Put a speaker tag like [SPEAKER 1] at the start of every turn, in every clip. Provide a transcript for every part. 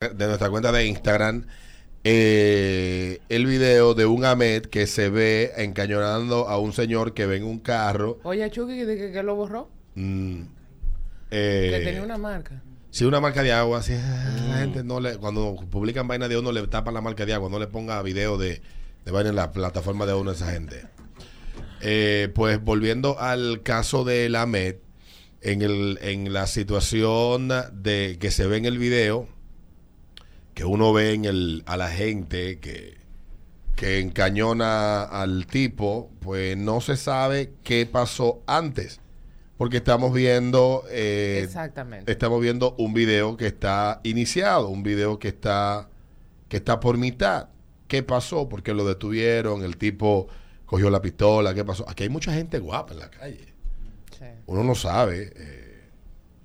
[SPEAKER 1] de nuestra cuenta de Instagram eh, el video de un Ahmed que se ve encañonando a un señor que ve en un carro.
[SPEAKER 2] Oye, Chucky, ¿de que, que lo borró?
[SPEAKER 1] mm,
[SPEAKER 2] Que
[SPEAKER 1] eh,
[SPEAKER 2] tenía una marca.
[SPEAKER 1] Sí, una marca de agua. Así, la
[SPEAKER 3] Mm.
[SPEAKER 1] gente no le, cuando publican vaina de uno, le tapan la marca de agua. No le ponga video de, de vaina en la plataforma de uno a esa gente. Eh, pues volviendo al caso de la Ahmed, en, el, en la situación de que se ve en el video, que uno ve en el, a la gente que, que encañona al tipo, pues no se sabe qué pasó antes. Porque estamos viendo eh,
[SPEAKER 2] Exactamente.
[SPEAKER 1] estamos viendo un video que está iniciado, un video que está que está por mitad. ¿Qué pasó? ¿Por qué lo detuvieron? El tipo cogió la pistola. ¿Qué pasó? Aquí hay mucha gente guapa en la calle.
[SPEAKER 2] Sí.
[SPEAKER 1] Uno no sabe. eh,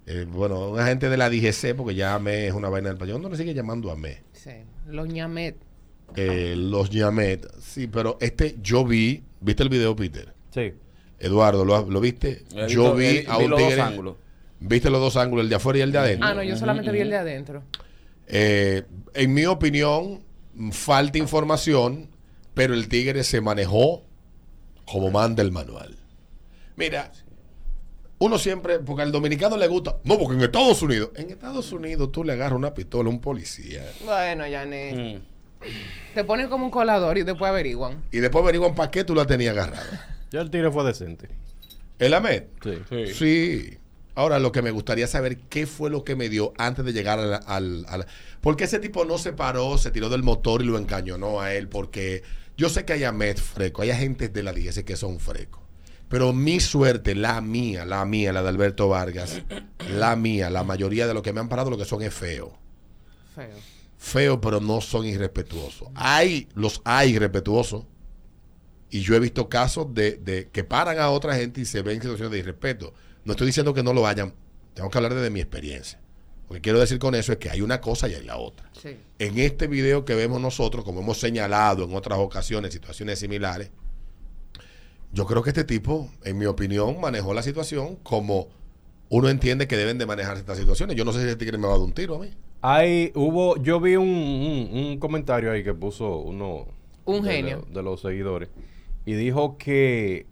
[SPEAKER 1] eh, bueno, una gente de la DGC, porque ya AME es una vaina del país. Uno le sigue llamando AME.
[SPEAKER 2] sí. Los ñamet.
[SPEAKER 1] Eh, los Ñamet. Sí, pero este yo vi. ¿Viste el video, Peter?
[SPEAKER 3] Sí.
[SPEAKER 1] Eduardo, ¿lo, lo viste?
[SPEAKER 4] He
[SPEAKER 1] yo
[SPEAKER 4] visto-
[SPEAKER 1] vi a
[SPEAKER 4] vi
[SPEAKER 1] un
[SPEAKER 4] dos
[SPEAKER 1] tigre.
[SPEAKER 4] ángulos.
[SPEAKER 1] ¿Viste los dos ángulos, el de afuera y el de adentro?
[SPEAKER 2] Ah, no, yo solamente vi el de adentro.
[SPEAKER 1] Eh, en mi opinión, falta información, pero el Tigre se manejó como manda el manual. Mira, uno siempre, porque al dominicano le gusta, no, porque en Estados Unidos, en Estados Unidos tú le agarras una pistola a un policía
[SPEAKER 2] Bueno, Yané.
[SPEAKER 4] Mm.
[SPEAKER 2] Te ponen como un colador y después averiguan.
[SPEAKER 1] y después averiguan para qué tú la tenías agarrada.
[SPEAKER 3] Ya el tigre fue decente.
[SPEAKER 1] ¿El Ahmed?
[SPEAKER 3] Sí.
[SPEAKER 4] Sí.
[SPEAKER 1] Sí. Ahora, lo que me gustaría saber, ¿qué fue lo que me dio antes de llegar al... al, al- ¿Por qué ese tipo no se paró, se tiró del motor y lo encañonó a él? Porque yo sé que hay Ahmed freco, hay agentes de la DGC que son frecos. Pero mi suerte, la mía, la mía, la de Alberto Vargas, la mía, la mayoría de los que me han parado lo que son es feo.
[SPEAKER 2] Feo.
[SPEAKER 1] Feo, pero no son irrespetuosos. Hay, los hay irrespetuosos. Y yo he visto casos de, de que paran a otra gente y se ven situaciones de irrespeto. No estoy diciendo que no lo hayan. Tengo que hablar de mi experiencia. Lo que quiero decir con eso es que hay una cosa y hay la otra.
[SPEAKER 2] Sí.
[SPEAKER 1] En este video que vemos nosotros, como hemos señalado en otras ocasiones, situaciones similares, yo creo que este tipo, en mi opinión, manejó la situación como uno entiende que deben de manejar estas situaciones. Yo no sé si este tigre me va a dar un tiro a mí.
[SPEAKER 3] Hay, hubo, yo vi un, un- un comentario ahí que puso uno
[SPEAKER 2] Un
[SPEAKER 3] de,
[SPEAKER 2] genio.
[SPEAKER 3] de los seguidores y dijo que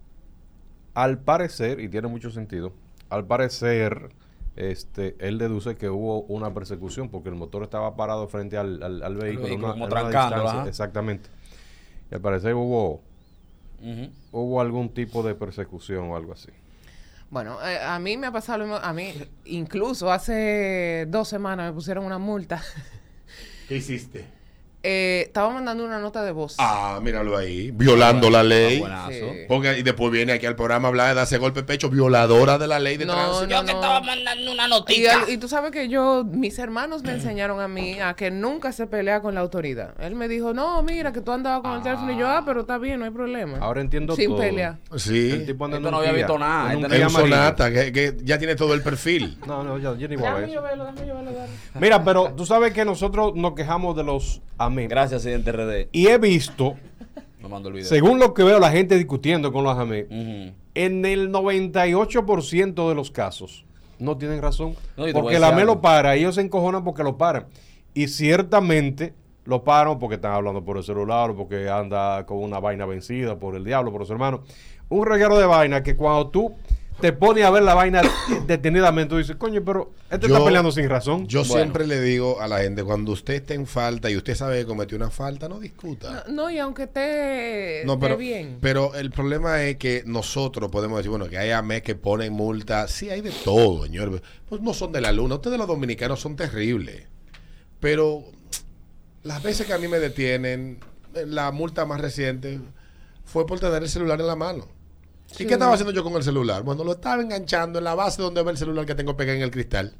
[SPEAKER 3] al parecer, y tiene mucho sentido, al parecer, este, él deduce que hubo una persecución porque el motor estaba parado frente al, al- al vehículo.
[SPEAKER 4] vehículo,
[SPEAKER 3] una-
[SPEAKER 4] como
[SPEAKER 3] una distancia. Exactamente. Y al parecer hubo,
[SPEAKER 4] Ujú.
[SPEAKER 3] hubo algún tipo de persecución o algo así.
[SPEAKER 2] Bueno, eh, a mí me ha pasado lo mismo. A mí, incluso hace dos semanas me pusieron una multa.
[SPEAKER 1] ¿Qué hiciste?
[SPEAKER 2] Eh, estaba mandando una nota de voz.
[SPEAKER 1] Ah, míralo ahí, violando la ley.
[SPEAKER 4] Ah, buenazo.
[SPEAKER 2] Sí.
[SPEAKER 1] Porque, y después viene aquí al programa a hablar de darse golpe de pecho, violadora de la ley de
[SPEAKER 2] No,
[SPEAKER 1] tránsito.
[SPEAKER 4] Yo
[SPEAKER 2] no,
[SPEAKER 4] que
[SPEAKER 2] no.
[SPEAKER 4] estaba mandando una
[SPEAKER 2] Y,
[SPEAKER 4] noticia.
[SPEAKER 2] al- y tú sabes que yo, mis hermanos me enseñaron a mí a que nunca se pelea con la autoridad. Él me dijo, no, mira, que tú andabas con el teléfono. Y yo, ah, pero está bien, no hay problema.
[SPEAKER 3] Ahora entiendo
[SPEAKER 2] Sin
[SPEAKER 3] todo.
[SPEAKER 2] pelear.
[SPEAKER 3] El
[SPEAKER 1] Sí,
[SPEAKER 3] tipo anda en
[SPEAKER 4] Esto no había visto nada,
[SPEAKER 3] un
[SPEAKER 1] sonata, que, que ya tiene todo el perfil.
[SPEAKER 3] No, no, yo, yo ni voy a ver
[SPEAKER 2] Déjame
[SPEAKER 3] eso.
[SPEAKER 2] yo verlo, déjame yo verlo, dale.
[SPEAKER 3] Mira, pero tú sabes que nosotros nos quejamos de los amén.
[SPEAKER 4] Gracias, Accidente RD.
[SPEAKER 3] Y he visto,
[SPEAKER 4] el video.
[SPEAKER 3] según lo que veo la gente discutiendo con los amén, en el 98% de los casos no tienen razón.
[SPEAKER 4] No,
[SPEAKER 3] porque
[SPEAKER 4] a
[SPEAKER 3] la
[SPEAKER 4] decir
[SPEAKER 3] AME
[SPEAKER 4] algo.
[SPEAKER 3] lo para, ellos se encojonan porque lo paran. Y ciertamente lo paran porque están hablando por el celular o porque anda con una vaina vencida por el diablo, por su hermano. Un reguero de vaina que cuando tú te pones a ver la vaina detenidamente, tú dices, coño, pero este
[SPEAKER 1] Yo-
[SPEAKER 3] está peleando sin razón.
[SPEAKER 1] Yo
[SPEAKER 4] Bueno.
[SPEAKER 1] siempre le digo a la gente, cuando usted esté en falta y usted sabe que cometió una falta, no discuta.
[SPEAKER 2] No, y aunque esté,
[SPEAKER 1] No,
[SPEAKER 2] esté
[SPEAKER 1] pero,
[SPEAKER 2] bien.
[SPEAKER 1] pero el problema es que nosotros podemos decir, bueno, que hay AME que ponen multa. Sí, hay de todo, señor. Pues no son de la luna. Ustedes los dominicanos son terribles. Pero las veces que a mí me detienen, eh, la multa más reciente fue por tener el celular en la mano. ¿Y qué estaba haciendo yo con el celular? Bueno, lo estaba enganchando en la base donde ve el celular que tengo pegado en el cristal.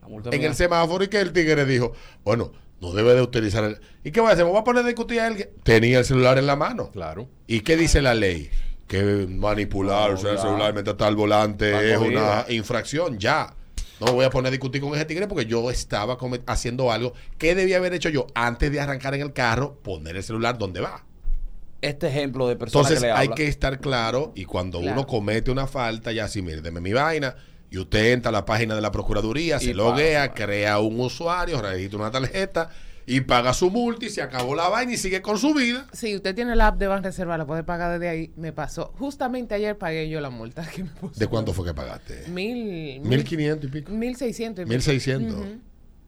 [SPEAKER 4] La multa
[SPEAKER 1] en
[SPEAKER 4] mía.
[SPEAKER 1] el semáforo y que el tigre dijo, bueno, no debe de utilizar el... ¿Y qué voy a hacer? ¿Me voy a poner a discutir a él? Tenía el celular en la mano.
[SPEAKER 3] Claro.
[SPEAKER 1] ¿Y qué dice la ley? Que manipular,
[SPEAKER 4] No,
[SPEAKER 1] el celular mientras está al volante es una infracción, ya. No me voy a poner a discutir con ese tigre porque yo estaba haciendo algo que debía haber hecho yo antes de arrancar en el carro, poner el celular donde va.
[SPEAKER 4] Este ejemplo de persona
[SPEAKER 1] Entonces
[SPEAKER 4] que le
[SPEAKER 1] hay
[SPEAKER 4] habla.
[SPEAKER 1] que estar claro y cuando
[SPEAKER 2] Claro.
[SPEAKER 1] uno comete una falta, ya así, mire, deme mi vaina Y usted entra a la página de la Procuraduría,
[SPEAKER 4] Y
[SPEAKER 1] se loguea, crea un usuario, registra una tarjeta y paga su multa y se acabó la vaina y sigue con su vida.
[SPEAKER 2] Si usted tiene la app de Banreserva, la puede pagar desde ahí. Me pasó. Justamente ayer pagué yo la multa que me puso.
[SPEAKER 1] ¿De cuánto fue que pagaste?
[SPEAKER 2] Mil.
[SPEAKER 1] Mil quinientos y pico.
[SPEAKER 2] Mil seiscientos. y pico.
[SPEAKER 1] Mil seiscientos.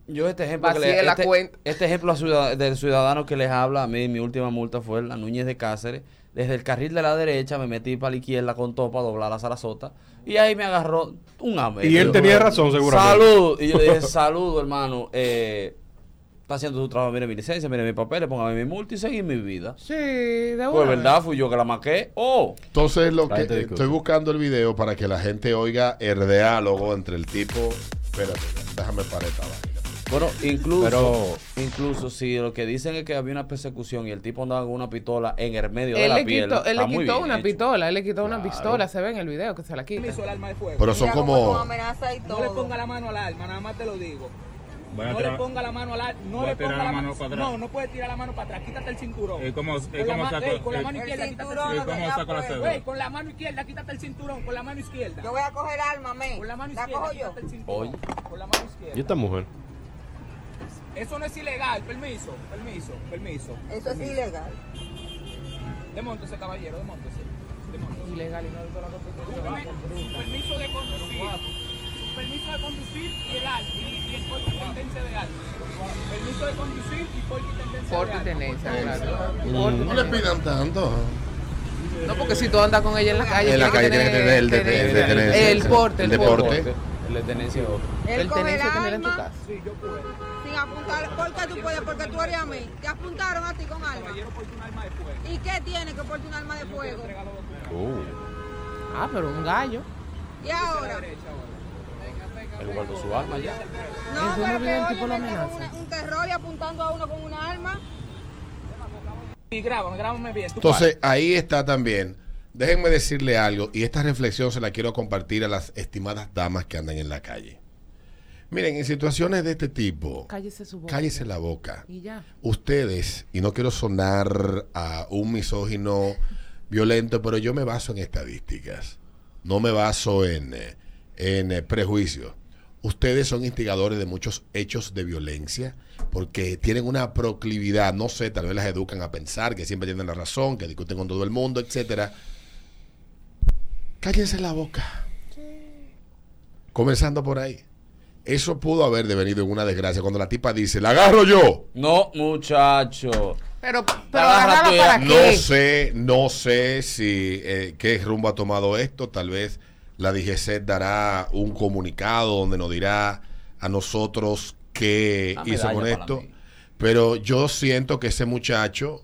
[SPEAKER 4] Yo este ejemplo que le,
[SPEAKER 2] la
[SPEAKER 4] este,
[SPEAKER 2] cuenta.
[SPEAKER 4] este ejemplo a ciudad- del ciudadano que les habla a mí, mi última multa fue la Núñez de Cáceres. Desde el carril de la derecha me metí para la izquierda con todo para doblar la Sarasota. Y ahí me agarró un ame.
[SPEAKER 3] Y él tenía razón, seguramente.
[SPEAKER 4] Salud. Y yo dije, saludo, hermano. Eh, está haciendo su trabajo, mire mi licencia, mire mi papel, póngame mi multa y seguir mi vida.
[SPEAKER 2] Sí, de
[SPEAKER 4] Pues verdad,
[SPEAKER 2] vez.
[SPEAKER 4] fui yo que la maqué. Oh,
[SPEAKER 1] Entonces, lo que
[SPEAKER 3] discute.
[SPEAKER 1] estoy buscando el video para que la gente oiga el diálogo entre el tipo. Espérate, déjame parar esta vaina.
[SPEAKER 4] Bueno, incluso,
[SPEAKER 3] Pero-
[SPEAKER 4] incluso si lo que dicen es que había una persecución y el tipo andaba con una pistola en el medio de
[SPEAKER 2] Él
[SPEAKER 4] la
[SPEAKER 2] le
[SPEAKER 4] piel.
[SPEAKER 2] quitó, él le quitó una
[SPEAKER 4] hecho.
[SPEAKER 2] pistola, él le quitó una
[SPEAKER 4] Claro.
[SPEAKER 2] pistola, se ve en el video que se la quita.
[SPEAKER 1] Pero son como.
[SPEAKER 5] amenaza y
[SPEAKER 6] no le
[SPEAKER 5] todo.
[SPEAKER 6] ponga la mano al arma, nada más te lo digo.
[SPEAKER 7] Voy
[SPEAKER 6] no
[SPEAKER 7] tirar-
[SPEAKER 6] le ponga la mano al arma, no le ponga
[SPEAKER 7] la
[SPEAKER 6] la
[SPEAKER 7] mano para atrás.
[SPEAKER 6] No, no puede tirar la mano para atrás, quítate el cinturón.
[SPEAKER 7] ¿Y cómo, y
[SPEAKER 6] Con la
[SPEAKER 7] cómo
[SPEAKER 6] ma-
[SPEAKER 7] saco?
[SPEAKER 6] ey, con la mano izquierda, quítate el
[SPEAKER 5] cinturón
[SPEAKER 7] ¿Y
[SPEAKER 5] lo
[SPEAKER 7] cómo
[SPEAKER 5] tenía
[SPEAKER 7] saco la
[SPEAKER 5] puesto.
[SPEAKER 7] cédula?
[SPEAKER 6] Ey, con la mano izquierda, quítate el cinturón, con la mano izquierda.
[SPEAKER 5] Yo voy a coger el arma, me.
[SPEAKER 6] Con la mano
[SPEAKER 5] ¿La
[SPEAKER 6] izquierda,
[SPEAKER 5] cojo yo?
[SPEAKER 6] quítate el cinturón.
[SPEAKER 4] Oye.
[SPEAKER 6] Con la mano izquierda.
[SPEAKER 3] ¿Y esta mujer?
[SPEAKER 6] Eso no es ilegal, permiso, permiso, permiso.
[SPEAKER 5] Eso es ilegal.
[SPEAKER 6] Demóntese, caballero, demóntese. demóntese.
[SPEAKER 2] Ilegal y no hizo la constitución.
[SPEAKER 6] Permi- Permiso de conducir. Permiso de conducir y el al- y, y el porte y tendencia de alma. Permiso de conducir y porte y tendencia
[SPEAKER 2] Porte
[SPEAKER 6] de
[SPEAKER 2] y
[SPEAKER 6] alma.
[SPEAKER 2] tenencia, claro.
[SPEAKER 1] Mm, No le pidan tanto.
[SPEAKER 2] No, porque si tú andas con ella en la calle,
[SPEAKER 1] En la calle tiene que tener el de- el de
[SPEAKER 2] el porte,
[SPEAKER 1] El
[SPEAKER 2] el
[SPEAKER 1] deporte.
[SPEAKER 2] Porte.
[SPEAKER 4] El tenencia
[SPEAKER 2] El
[SPEAKER 5] el
[SPEAKER 2] tenencia tener en tu
[SPEAKER 5] arma
[SPEAKER 2] casa.
[SPEAKER 6] Sí, yo puedo.
[SPEAKER 5] sin apuntar. ¿Por qué tú puedes? Porque tú eres a mí. Te apuntaron a ti con arma.
[SPEAKER 6] Porte.
[SPEAKER 5] ¿Y qué tiene que portar un arma de fuego?
[SPEAKER 3] Uh.
[SPEAKER 2] Ah, pero un gallo.
[SPEAKER 5] Y ahora.
[SPEAKER 4] Él guardó su arma ya.
[SPEAKER 5] No,
[SPEAKER 2] Eso no
[SPEAKER 5] pero
[SPEAKER 2] viene
[SPEAKER 5] que
[SPEAKER 2] tipo amenaza.
[SPEAKER 5] un, un terror y apuntando a uno con una arma.
[SPEAKER 6] Y grábame, grábame bien.
[SPEAKER 1] Entonces, ahí está también. Déjenme decirle algo, y esta reflexión se la quiero compartir a las estimadas damas que andan en la calle. Miren, en situaciones de este tipo,
[SPEAKER 2] Cállese su boca.
[SPEAKER 1] cállese la boca.
[SPEAKER 2] Y ya.
[SPEAKER 1] Ustedes, y no quiero sonar a un misógino violento, pero yo me baso en estadísticas. No me baso en, en eh, prejuicios. Ustedes son instigadores de muchos hechos de violencia porque tienen una proclividad, no sé, tal vez las educan a pensar que siempre tienen la razón, que discuten con todo el mundo, etcétera. Cállense la boca. Comenzando por ahí. Eso pudo haber devenido en una desgracia cuando la tipa dice, la agarro yo.
[SPEAKER 4] No, muchacho.
[SPEAKER 2] Pero, pero
[SPEAKER 4] Agarra
[SPEAKER 2] agarrarla
[SPEAKER 4] tu-
[SPEAKER 2] para
[SPEAKER 1] No
[SPEAKER 2] qué.
[SPEAKER 1] sé, no sé si eh, qué rumbo ha tomado esto. Tal vez la DGC dará un comunicado donde nos dirá a nosotros qué hizo con esto. Pero yo siento que ese muchacho,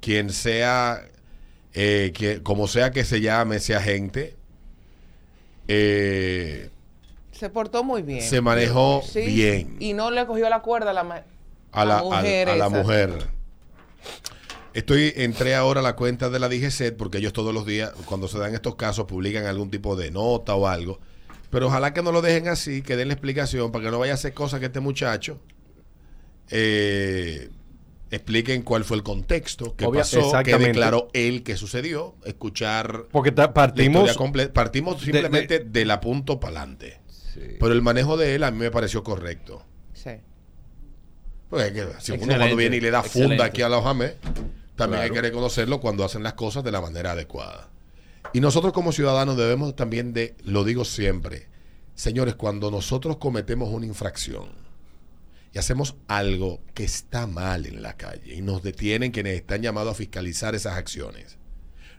[SPEAKER 1] quien sea, eh, que como sea que se llame ese agente, eh,
[SPEAKER 2] Se portó muy bien.
[SPEAKER 1] se manejó
[SPEAKER 2] Sí,
[SPEAKER 1] bien
[SPEAKER 2] Y no le cogió la cuerda a la,
[SPEAKER 1] a la,
[SPEAKER 2] la mujer
[SPEAKER 1] a- a la mujer. Estoy, entré ahora a la cuenta de la DGCET porque ellos todos los días, cuando se dan estos casos, publican algún tipo de nota o algo. Pero ojalá que no lo dejen así, que den la explicación para que no vaya a hacer cosas que este muchacho eh, expliquen cuál fue el contexto, qué
[SPEAKER 3] Obvia-
[SPEAKER 1] pasó, qué declaró él que sucedió, escuchar
[SPEAKER 3] Porque ta-
[SPEAKER 1] la
[SPEAKER 3] partimos.
[SPEAKER 1] Partimos simplemente de, la punto para adelante. Pero el manejo de él a mí me pareció correcto.
[SPEAKER 2] Sí.
[SPEAKER 1] Porque hay que- si uno cuando viene y le da funda
[SPEAKER 4] excelente.
[SPEAKER 1] aquí a los jamés, también hay
[SPEAKER 3] Claro.
[SPEAKER 1] que reconocerlo cuando hacen las cosas de la manera adecuada. Y nosotros como ciudadanos debemos también de, lo digo siempre, señores, cuando nosotros cometemos una infracción y hacemos algo que está mal en la calle y nos detienen quienes están llamados a fiscalizar esas acciones,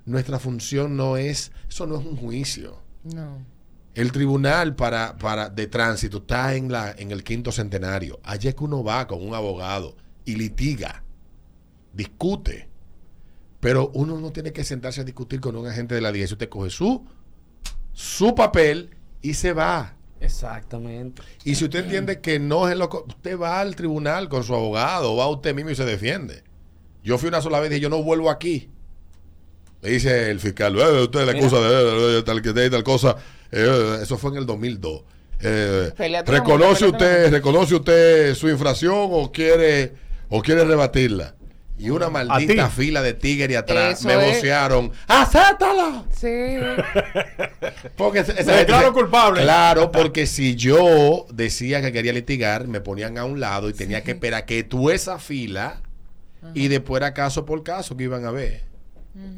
[SPEAKER 1] nuestra función no es, eso no es un juicio.
[SPEAKER 2] No.
[SPEAKER 1] El tribunal para, para de tránsito está en la en el quinto centenario. Allí es que uno va con un abogado y litiga, discute. Pero uno no tiene que sentarse a discutir con un agente de la DGC. Usted coge su, su papel y se va.
[SPEAKER 4] Exactamente.
[SPEAKER 1] Y si usted entiende que no es lo usted va al tribunal con su abogado, o va usted mismo y se defiende. Yo fui una sola vez y dije, yo no vuelvo aquí. Le dice el fiscal, "Eh, usted le
[SPEAKER 4] Mira.
[SPEAKER 1] acusa de, de tal, de tal cosa. Eh, eso fue en el 2002. Eh,
[SPEAKER 2] Peleate la
[SPEAKER 1] ¿Reconoce
[SPEAKER 2] la
[SPEAKER 1] usted reconoce usted su infracción o quiere o quiere rebatirla? Y una maldita fila de tigres atrás
[SPEAKER 2] Eso
[SPEAKER 1] me
[SPEAKER 2] es.
[SPEAKER 1] vocearon. ¡Acéptala!
[SPEAKER 2] Sí.
[SPEAKER 1] Porque esa- esa
[SPEAKER 3] Me
[SPEAKER 1] gente
[SPEAKER 3] declaro
[SPEAKER 1] se-
[SPEAKER 3] culpable.
[SPEAKER 1] Claro, porque si yo decía que quería litigar, me ponían a un lado y tenía que esperar que tú esa fila y después era caso por caso que iban a ver.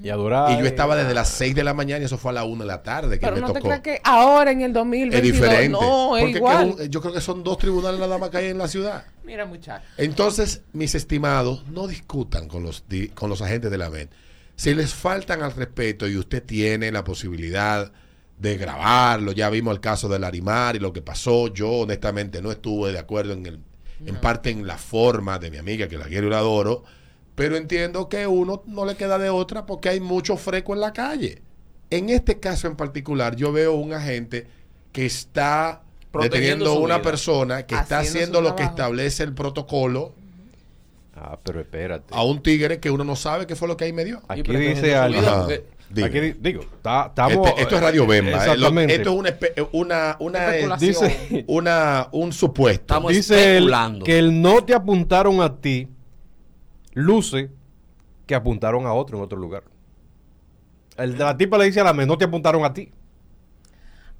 [SPEAKER 3] Y a durar.
[SPEAKER 1] Y yo estaba desde las 6 de la mañana y eso fue a la 1 de la tarde que
[SPEAKER 2] Pero
[SPEAKER 1] me
[SPEAKER 2] no te
[SPEAKER 1] tocó.
[SPEAKER 2] creas que ahora en el
[SPEAKER 1] Es
[SPEAKER 2] 2022
[SPEAKER 1] diferente.
[SPEAKER 2] no, es
[SPEAKER 1] porque es que
[SPEAKER 2] igual.
[SPEAKER 1] un- yo creo que son dos tribunales nada más que hay en la ciudad.
[SPEAKER 2] Mira, muchachos.
[SPEAKER 1] Entonces, mis estimados, no discutan con los, di- con los agentes de la MED. Si les faltan al respeto y usted tiene la posibilidad de grabarlo, ya vimos el caso del Arimar y lo que pasó, yo honestamente no estuve de acuerdo en, el, en parte en la forma de mi amiga, que la quiero y la adoro, pero entiendo que uno no le queda de otra porque hay mucho freco en la calle. En este caso en particular, yo veo un agente que está
[SPEAKER 4] Protegiendo
[SPEAKER 1] deteniendo
[SPEAKER 4] su
[SPEAKER 1] una
[SPEAKER 4] vida.
[SPEAKER 1] persona que está
[SPEAKER 2] Haciendo
[SPEAKER 1] lo que establece el protocolo
[SPEAKER 3] Ah, pero espérate.
[SPEAKER 1] a un tigre que uno no sabe qué fue lo que ahí me dio.
[SPEAKER 3] Aquí dice
[SPEAKER 1] Dime.
[SPEAKER 3] Aquí di- digo, ta- estamos.
[SPEAKER 1] Este- esto es Radio Bemba. eh, lo-
[SPEAKER 3] Exactamente.
[SPEAKER 1] esto es una, espe- una, una.
[SPEAKER 3] Dice,
[SPEAKER 1] una- un supuesto.
[SPEAKER 4] Estamos
[SPEAKER 3] dice
[SPEAKER 4] especulando.
[SPEAKER 3] que el no te apuntaron a ti, luce que apuntaron a otro en otro lugar. El de la tipa le dice a la me, no te apuntaron a ti.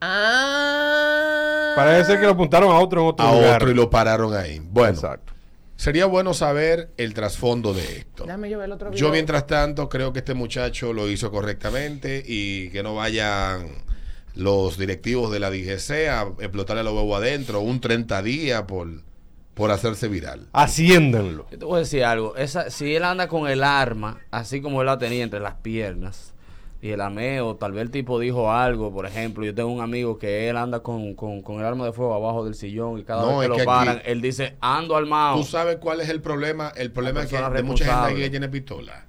[SPEAKER 2] Ah.
[SPEAKER 3] Parece ser que lo apuntaron a otro en otro
[SPEAKER 1] a
[SPEAKER 3] lugar.
[SPEAKER 1] otro y lo pararon ahí. Bueno,
[SPEAKER 3] Exacto.
[SPEAKER 1] sería bueno saber el trasfondo de esto.
[SPEAKER 2] Déjame yo ver el otro video.
[SPEAKER 1] Yo mientras tanto creo que este muchacho lo hizo correctamente y que no vayan los directivos de la DGC a explotarle los huevos adentro un 30 días por, por hacerse viral.
[SPEAKER 3] Haciéndenlo.
[SPEAKER 4] Yo te voy a decir algo. Esa, si él anda con el arma, así como él la tenía entre las piernas, y el ameo, tal vez el tipo dijo algo, por ejemplo, yo tengo un amigo que él anda con, con, con el arma de fuego abajo del sillón y cada
[SPEAKER 1] No,
[SPEAKER 4] vez que
[SPEAKER 1] que
[SPEAKER 4] lo paran,
[SPEAKER 1] aquí-
[SPEAKER 4] él dice, ando armado.
[SPEAKER 1] ¿Tú sabes cuál es el problema? El problema es que de mucha gente aquí que tiene pistola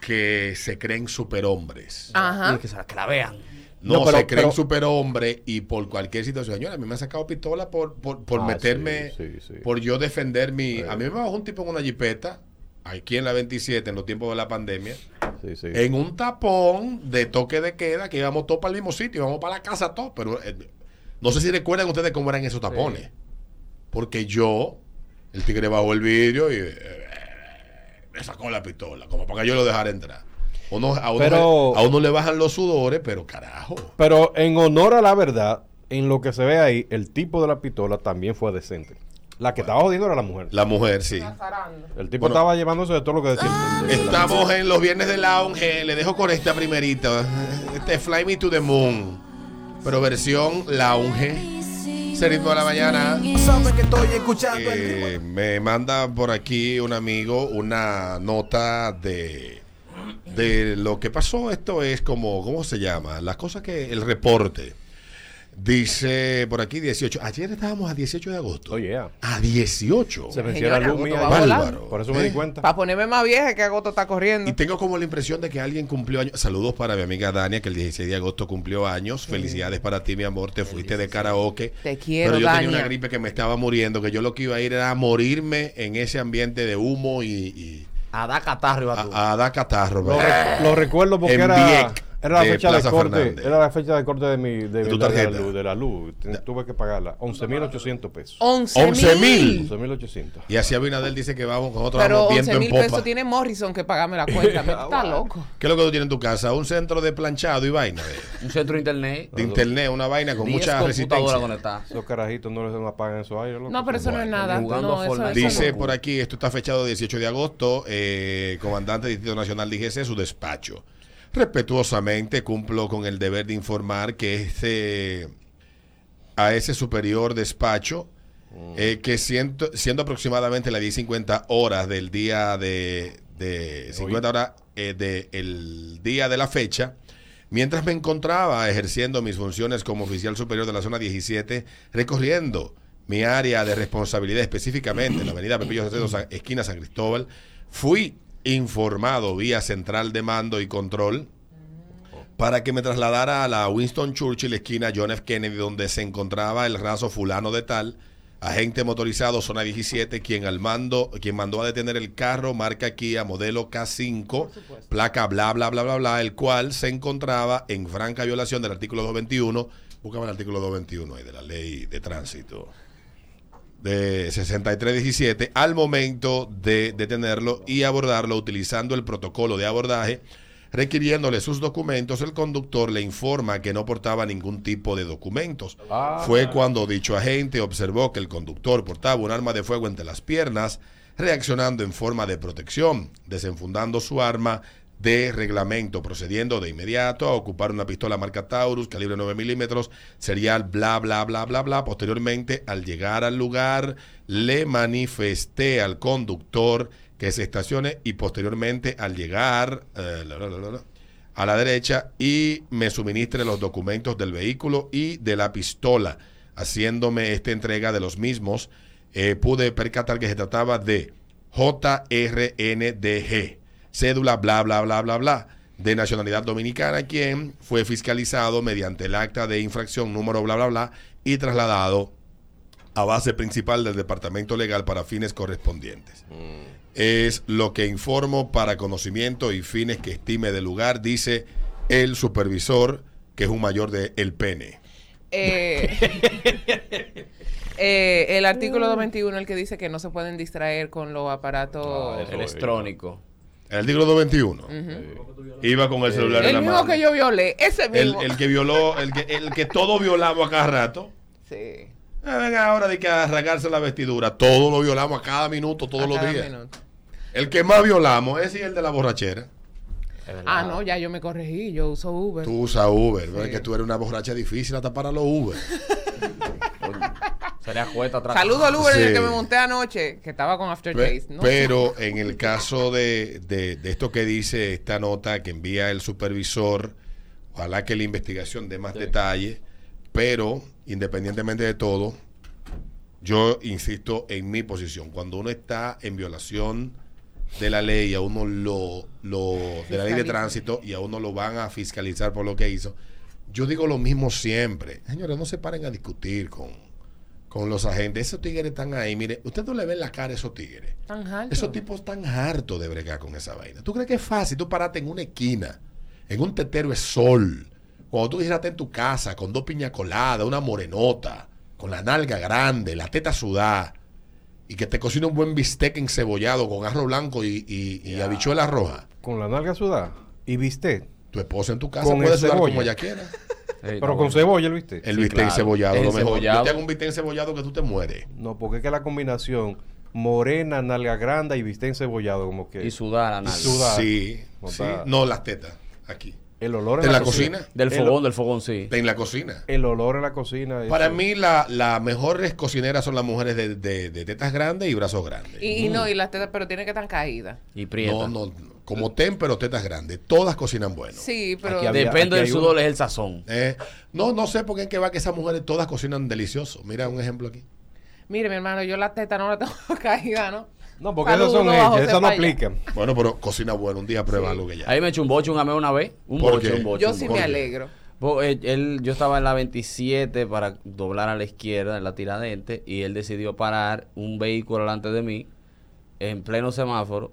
[SPEAKER 1] que se creen superhombres.
[SPEAKER 2] Ajá.
[SPEAKER 4] Y que, se la- que la vean.
[SPEAKER 1] No,
[SPEAKER 3] No, pero-
[SPEAKER 1] se creen
[SPEAKER 3] pero-
[SPEAKER 1] superhombres y por cualquier situación. Señora, a mí me han sacado pistola por, por, por
[SPEAKER 3] Ah,
[SPEAKER 1] meterme,
[SPEAKER 3] sí, sí, sí.
[SPEAKER 1] por yo defender mi... A mí me bajó un tipo en una jipeta, aquí en la 27, en los tiempos de la pandemia, en un tapón de toque de queda, que íbamos todos para el mismo sitio, íbamos para la casa todos, pero eh, no sé si recuerdan ustedes cómo eran esos tapones. Porque yo, el tigre bajó el vidrio y eh, me sacó la pistola, como para que yo lo dejara entrar. Uno, a, uno,
[SPEAKER 3] Pero-
[SPEAKER 1] a uno le bajan los sudores, pero carajo.
[SPEAKER 3] Pero en honor a la verdad, en lo que se ve ahí, el tipo de la pistola también fue decente. La que estaba jodiendo era la mujer.
[SPEAKER 1] La mujer, sí.
[SPEAKER 3] El tipo
[SPEAKER 1] Bueno.
[SPEAKER 3] estaba llevándose de todo lo que decía. el-
[SPEAKER 1] Estamos en los viernes de lounge. Le dejo con esta primerita. Este Fly Me to the Moon. Pero versión lounge. Ese ritmo de la mañana.
[SPEAKER 7] Saben que estoy escuchando el
[SPEAKER 1] Eh, me manda por aquí un amigo una nota de de lo que pasó. Esto es como, ¿cómo se llama? Las cosas que, el reporte. Dice por aquí 18. Ayer estábamos a 18 de agosto.
[SPEAKER 3] Oh, yeah.
[SPEAKER 1] A 18.
[SPEAKER 3] Se venció la luz
[SPEAKER 1] volando.
[SPEAKER 3] Por eso me
[SPEAKER 1] ¿Eh?
[SPEAKER 3] di cuenta.
[SPEAKER 2] Para ponerme más vieja que agosto está corriendo.
[SPEAKER 1] Y tengo como la impresión de que alguien cumplió años. Saludos para mi amiga Dania, que el 16 de agosto cumplió años. Felicidades para ti, mi amor. Te fuiste de karaoke.
[SPEAKER 2] Te quiero,
[SPEAKER 1] Pero yo tenía una gripe que me estaba muriendo, que yo lo que iba a ir era a morirme en ese ambiente de humo y, y
[SPEAKER 4] A dar catarro
[SPEAKER 1] a, a dar catarro.
[SPEAKER 3] Lo,
[SPEAKER 1] ¿verdad?
[SPEAKER 3] re- lo recuerdo porque
[SPEAKER 1] En
[SPEAKER 3] era, era la
[SPEAKER 1] de
[SPEAKER 3] fecha de corte.
[SPEAKER 1] Fernández.
[SPEAKER 3] Era la fecha de corte de mi de,
[SPEAKER 1] tu
[SPEAKER 3] mi- de la
[SPEAKER 1] tarjeta.
[SPEAKER 3] luz. De la luz. Tuve que pagarla. 11.800 pesos.
[SPEAKER 2] 11
[SPEAKER 1] 11
[SPEAKER 2] mil.
[SPEAKER 1] mil.
[SPEAKER 3] 11.800.
[SPEAKER 1] Y así Abinadel dice que vamos con otro
[SPEAKER 2] Pero
[SPEAKER 1] vamos viento
[SPEAKER 2] 11
[SPEAKER 1] en
[SPEAKER 2] mil
[SPEAKER 1] popa.
[SPEAKER 2] pesos tiene Morrison que pagarme la cuenta. Me está loco.
[SPEAKER 1] ¿Qué es lo que tú tienes en tu casa? Un centro de planchado y vaina.
[SPEAKER 4] Un centro de internet.
[SPEAKER 1] de internet, una vaina con
[SPEAKER 4] 10
[SPEAKER 1] mucha
[SPEAKER 4] computadoras
[SPEAKER 1] resistencia.
[SPEAKER 4] conectadas.
[SPEAKER 3] Esos carajitos no les apagan esos aires. loco.
[SPEAKER 2] No, pero eso no es nada. No, eso,
[SPEAKER 1] Dice por aquí, esto está fechado 18 de agosto, eh, comandante del Distrito Nacional de IGC, su despacho. Respetuosamente cumplo con el deber de informar que este, a ese superior despacho, eh, que siento, siendo aproximadamente las 10.50 horas del día de, de 50 horas eh, del día de la fecha, mientras me encontraba ejerciendo mis funciones como oficial superior de la zona 17, recorriendo mi área de responsabilidad específicamente en la avenida Pepillo Sa- esquina San Cristóbal, fui informado vía central de mando y control para que me trasladara a la Winston Churchill, esquina John F. Kennedy, donde se encontraba el raso fulano de tal, agente motorizado zona 17, quien al mando, quien mandó a detener el carro marca Kia modelo K5, placa bla bla bla bla bla, el cual se encontraba en franca violación del artículo 221, búscame el artículo 221 ahí de la ley de tránsito de 6317 al momento de detenerlo y abordarlo utilizando el protocolo de abordaje, requiriéndole sus documentos, el conductor le informa que no portaba ningún tipo de documentos.
[SPEAKER 3] Ah.
[SPEAKER 1] Fue cuando dicho agente observó que el conductor portaba un arma de fuego entre las piernas, reaccionando en forma de protección, desenfundando su arma de reglamento, procediendo de inmediato a ocupar una pistola marca Taurus, calibre 9 milímetros, serial bla, bla, bla, bla, bla. Posteriormente, al llegar al lugar, le manifesté al conductor que se estacione y posteriormente, al llegar eh, a la derecha y me suministre los documentos del vehículo y de la pistola, haciéndome esta entrega de los mismos. eh, pude percatar que se trataba de JRNDG, cédula bla bla bla bla bla, de nacionalidad dominicana, quien fue fiscalizado mediante el acta de infracción número bla bla bla y trasladado a base principal del departamento legal para fines correspondientes. Es lo que informo para conocimiento y fines que estime del lugar, dice el supervisor, que es un mayor de El Pene.
[SPEAKER 2] Eh, eh, el artículo 221, el que dice que no se pueden distraer con los aparatos.
[SPEAKER 3] Ah, eso
[SPEAKER 4] Electrónico.
[SPEAKER 1] El artículo 221. Iba con el celular en
[SPEAKER 2] el
[SPEAKER 1] la
[SPEAKER 2] mismo
[SPEAKER 1] mano.
[SPEAKER 2] que yo violé, ese
[SPEAKER 1] el,
[SPEAKER 2] mismo.
[SPEAKER 1] el que violó, el que, el que todo violamos a cada rato.
[SPEAKER 2] Sí.
[SPEAKER 1] Ah, venga ahora de que arrancarse la vestidura. Todo lo violamos a cada minuto, todos
[SPEAKER 2] a
[SPEAKER 1] los
[SPEAKER 2] cada
[SPEAKER 1] días.
[SPEAKER 2] minuto.
[SPEAKER 1] El que más violamos ese es el de la borrachera.
[SPEAKER 2] Ah, no, ya yo me corregí, yo uso Uber.
[SPEAKER 1] Tú usas Uber, ¿verdad? que tú eres una borracha difícil hasta para los Uber.
[SPEAKER 4] Sería atrás.
[SPEAKER 2] Saludo al Uber en el
[SPEAKER 1] Sí.
[SPEAKER 2] que me monté anoche, que estaba con After
[SPEAKER 1] Pe-
[SPEAKER 2] Days. ¿no?
[SPEAKER 1] Pero en el caso de, de- de esto que dice esta nota que envía el supervisor, ojalá que la investigación dé más detalles, pero independientemente de todo, yo insisto en mi posición. Cuando uno está en violación de la ley, a uno lo, lo de la ley de tránsito y a uno lo van a fiscalizar por lo que hizo. Yo digo lo mismo siempre. Señores, no se paren a discutir con, con los agentes. Esos tigres están ahí. Mire, usted no le ve la cara a esos tigres.
[SPEAKER 2] Tan.
[SPEAKER 1] Esos tipos están hartos de bregar con esa vaina. ¿Tú crees que es fácil? Tú parate en una esquina, en un tetero de sol, cuando tú dijiste en tu casa, con dos piña coladas, una morenota, con la nalga grande, la teta sudada, y que te cocina un buen bistec encebollado con arroz blanco y, y, y habichuela roja.
[SPEAKER 3] Con la nalga sudada. Y viste.
[SPEAKER 1] Tu esposa en tu casa
[SPEAKER 3] Con
[SPEAKER 1] puede sudar
[SPEAKER 3] cebolla.
[SPEAKER 1] como ella quiera.
[SPEAKER 4] Sí,
[SPEAKER 3] Pero con
[SPEAKER 4] bueno.
[SPEAKER 3] cebolla, ¿lo viste?
[SPEAKER 1] El
[SPEAKER 4] Sí,
[SPEAKER 1] bistec
[SPEAKER 4] claro.
[SPEAKER 1] encebollado,
[SPEAKER 4] Es
[SPEAKER 1] lo mejor. Yo
[SPEAKER 4] encebollado.
[SPEAKER 1] te hago un bistec encebollado que tú te mueres.
[SPEAKER 3] No, porque es que la combinación morena, nalga grande y viste encebollado, como que
[SPEAKER 4] Y sudar a
[SPEAKER 3] Y
[SPEAKER 4] nadie.
[SPEAKER 3] sudar.
[SPEAKER 1] Sí, sí. No, las tetas, aquí.
[SPEAKER 3] El olor
[SPEAKER 1] ¿En la cocina?
[SPEAKER 4] Del
[SPEAKER 3] El-
[SPEAKER 4] fogón, del fogón, sí.
[SPEAKER 1] En la cocina.
[SPEAKER 3] El olor en la cocina. eso.
[SPEAKER 1] Para mí, la, las mejores cocineras son las mujeres de, de- de tetas grandes y brazos grandes.
[SPEAKER 2] Y, y no, y las tetas, pero tiene que estar caídas.
[SPEAKER 4] Y prieta.
[SPEAKER 1] no, no, no. como ten, pero tetas grandes. Todas cocinan bueno.
[SPEAKER 2] Sí, pero.
[SPEAKER 3] Había-
[SPEAKER 4] Depende del sudor, es el sazón.
[SPEAKER 1] Eh, no, no sé por qué en qué va que esas mujeres todas cocinan delicioso. Mira un ejemplo aquí.
[SPEAKER 2] Mire, mi hermano, yo las tetas no las tengo caídas, ¿no?
[SPEAKER 3] No, porque
[SPEAKER 2] Saludos
[SPEAKER 3] son
[SPEAKER 2] a José
[SPEAKER 3] ellas, esas no
[SPEAKER 2] Paya.
[SPEAKER 3] aplican.
[SPEAKER 1] Bueno, pero cocina bueno. Un día prueba algo que ya.
[SPEAKER 4] Ahí me echó un boche un ame una vez. Un
[SPEAKER 1] ¿Por
[SPEAKER 4] boche,
[SPEAKER 1] qué?
[SPEAKER 4] un boche.
[SPEAKER 2] Yo
[SPEAKER 4] un
[SPEAKER 2] sí
[SPEAKER 1] ¿Por
[SPEAKER 2] me alegro.
[SPEAKER 4] Bo- él, él- yo estaba en la 27 para doblar a la izquierda en la tiradente y él decidió parar un vehículo delante de mí en pleno semáforo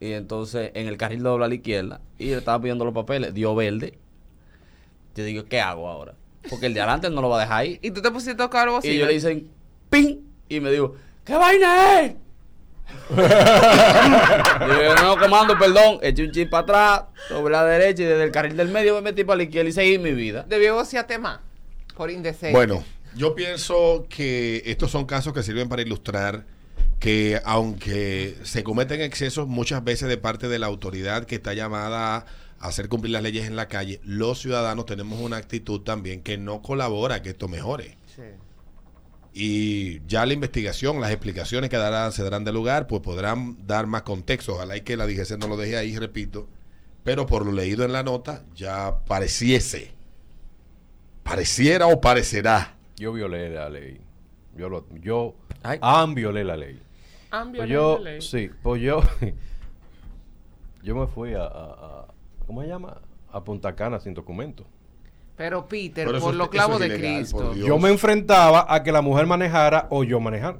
[SPEAKER 4] y entonces en el carril dobla a la izquierda y él estaba pidiendo los papeles, dio verde. Yo digo, ¿qué hago ahora? Porque el de adelante no lo va a dejar ahí.
[SPEAKER 2] Y tú te pusiste a tocar algo así.
[SPEAKER 4] Y yo le hice ¡ping! Y me dijo, ¿qué vaina es? yo no comando, perdón, eché un chip para atrás, sobre la derecha y desde el carril del medio me metí para la izquierda y seguí mi vida.
[SPEAKER 2] Debió vocearte más. Por indecente.
[SPEAKER 1] Bueno, yo pienso que estos son casos que sirven para ilustrar que aunque se cometen excesos muchas veces de parte de la autoridad que está llamada a hacer cumplir las leyes en la calle, los ciudadanos tenemos una actitud también que no colabora a que esto mejore.
[SPEAKER 2] Sí.
[SPEAKER 1] Y ya la investigación, las explicaciones que darán, se darán de lugar, pues podrán dar más contexto. Ojalá y que la DGC no lo deje ahí, repito. Pero por lo leído en la nota, ya pareciese, pareciera o parecerá.
[SPEAKER 3] Yo violé la ley. Yo, lo, yo
[SPEAKER 4] Ay.
[SPEAKER 3] am violé la ley.
[SPEAKER 2] Ah,
[SPEAKER 3] Pues yo, sí, pues yo, yo me fui a, a- a- ¿cómo se llama? A Punta Cana sin documento.
[SPEAKER 2] Pero Peter,
[SPEAKER 1] Pero
[SPEAKER 2] por los clavos
[SPEAKER 1] es
[SPEAKER 2] de
[SPEAKER 1] ilegal,
[SPEAKER 2] Cristo.
[SPEAKER 3] Yo me enfrentaba a que la mujer manejara o yo manejar.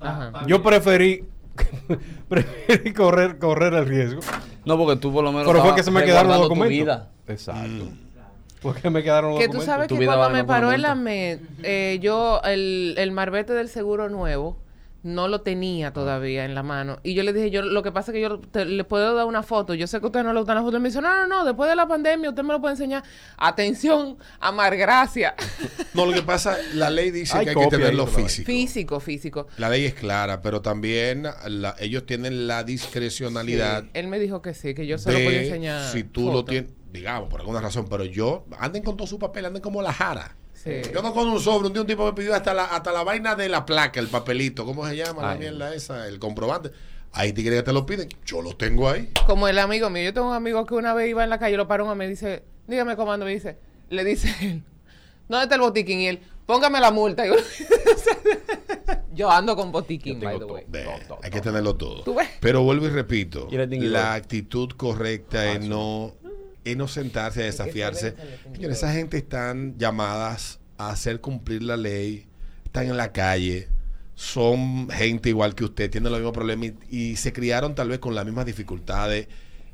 [SPEAKER 2] Ajá.
[SPEAKER 3] Yo preferí, preferí correr, correr el riesgo.
[SPEAKER 4] No, porque tú por lo menos
[SPEAKER 3] Pero fue que se me quedaron los
[SPEAKER 4] resguardando tu
[SPEAKER 3] documentos.
[SPEAKER 4] vida.
[SPEAKER 3] Exacto. ¿Por qué me quedaron los
[SPEAKER 2] Que tú
[SPEAKER 3] documentos?
[SPEAKER 2] sabes
[SPEAKER 4] Tu
[SPEAKER 2] que
[SPEAKER 4] vida
[SPEAKER 2] cuando me
[SPEAKER 4] que
[SPEAKER 2] paró en la. MED, eh, yo, el, el marbete del seguro nuevo, no lo tenía todavía en la mano. Y yo le dije, yo lo que pasa es que yo te- le puedo dar una foto. Yo sé que usted no le gustan las fotos. Y me dice, no, no, no, después de la pandemia usted me lo puede enseñar. Atención, amar gracia.
[SPEAKER 1] No, lo que pasa, la ley dice
[SPEAKER 3] Hay
[SPEAKER 1] que hay que tenerlo físico.
[SPEAKER 2] físico, físico.
[SPEAKER 1] La ley es clara, pero también la- ellos tienen la discrecionalidad
[SPEAKER 2] Sí, él me dijo que sí, que yo se lo podía enseñar.
[SPEAKER 1] si tú lo
[SPEAKER 2] foto.
[SPEAKER 1] tienes, digamos, por alguna razón, pero yo, anden con todo su papel, anden como la jara.
[SPEAKER 2] Sí.
[SPEAKER 1] Yo no con un sobre, un día un tipo me pidió hasta la, hasta la vaina de la placa, el papelito, ¿cómo se llama la
[SPEAKER 4] Ay.
[SPEAKER 1] mierda esa? El comprobante. Ahí te que te lo piden, yo los tengo ahí.
[SPEAKER 2] Como el amigo mío. Yo tengo un amigo que una vez iba en la calle, lo paró y me dice, dígame comando, me dice, le dice él, ¿dónde está el botiquín? Y él, póngame la multa. Y yo, yo ando con botiquín, by the way.
[SPEAKER 1] Ve, hay que tenerlo todo.
[SPEAKER 2] ¿Tú ves?
[SPEAKER 1] Pero vuelvo y repito, la actitud correcta es no, es no sentarse a desafiarse. Señores, esa gente están llamadas a hacer cumplir la ley, están en la calle, son gente igual que usted, tienen los mismos problemas y, y se criaron tal vez con las mismas dificultades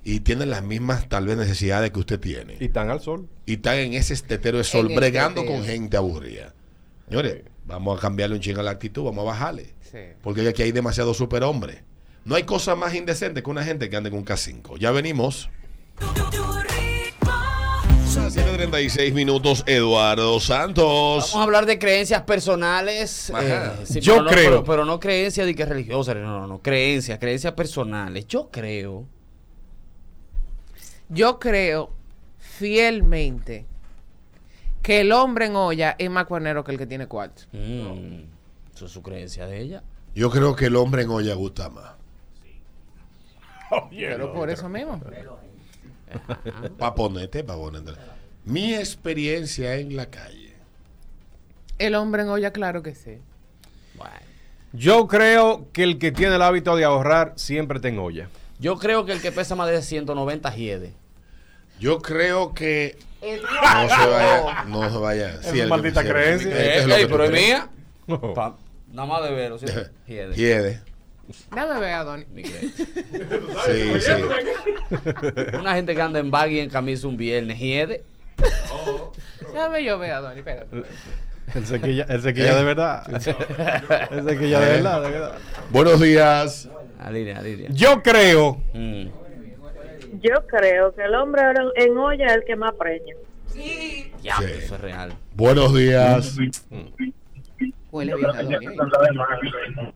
[SPEAKER 1] y tienen las mismas tal vez necesidades que usted tiene.
[SPEAKER 3] Y están al sol.
[SPEAKER 1] Y están en ese estetero de sol,
[SPEAKER 2] En
[SPEAKER 1] bregando con gente aburrida. Señores, vamos a cambiarle un chingo a la actitud, vamos a bajarle.
[SPEAKER 2] Sí.
[SPEAKER 1] Porque aquí hay demasiado superhombre. No hay cosa más indecente que una gente que ande con un K5. Ya venimos. Son las 7:36 minutos, Eduardo Santos.
[SPEAKER 4] Vamos a hablar de creencias personales. Eh, sí,
[SPEAKER 3] Yo
[SPEAKER 4] pero no-
[SPEAKER 3] creo.
[SPEAKER 4] Pero, pero no creencias de que religiosas, no, no, no. Creencias, creencias personales. Yo creo.
[SPEAKER 2] Yo creo fielmente que el hombre en olla es más cuernero que el que tiene cuarto.
[SPEAKER 4] mm, eso es su creencia de ella.
[SPEAKER 1] Yo creo que el hombre en olla gusta más.
[SPEAKER 2] Pero por eso mismo.
[SPEAKER 1] Pa' ponerte. Mi experiencia en la calle.
[SPEAKER 2] El hombre en olla, claro que sí.
[SPEAKER 4] Bueno.
[SPEAKER 3] Yo creo que el que tiene el hábito de ahorrar siempre te olla.
[SPEAKER 4] Yo creo que el que pesa más de 190 hiede.
[SPEAKER 1] Yo creo que no se vaya, no se vaya.
[SPEAKER 3] Es una maldita creencia.
[SPEAKER 1] es
[SPEAKER 4] ey, pero es mía. Pa- nada más de verlo, ¿sí? Hiede.
[SPEAKER 1] Hiede.
[SPEAKER 2] Dame ver a
[SPEAKER 4] creencia.
[SPEAKER 1] Sí, sí.
[SPEAKER 4] Una gente que anda en baggy y en camisa un viernes, hiede.
[SPEAKER 2] Dame yo ver a Donny, espérate.
[SPEAKER 3] El sequilla, el sequilla de verdad. El sequilla de verdad, de verdad.
[SPEAKER 1] Buenos días.
[SPEAKER 4] Aliria, Aliria.
[SPEAKER 3] Yo creo
[SPEAKER 4] Mm.
[SPEAKER 8] Yo creo que el hombre en olla es el que más preña.
[SPEAKER 1] Sí.
[SPEAKER 4] eso es real.
[SPEAKER 1] Buenos días.
[SPEAKER 2] Huele bien. ¿eh?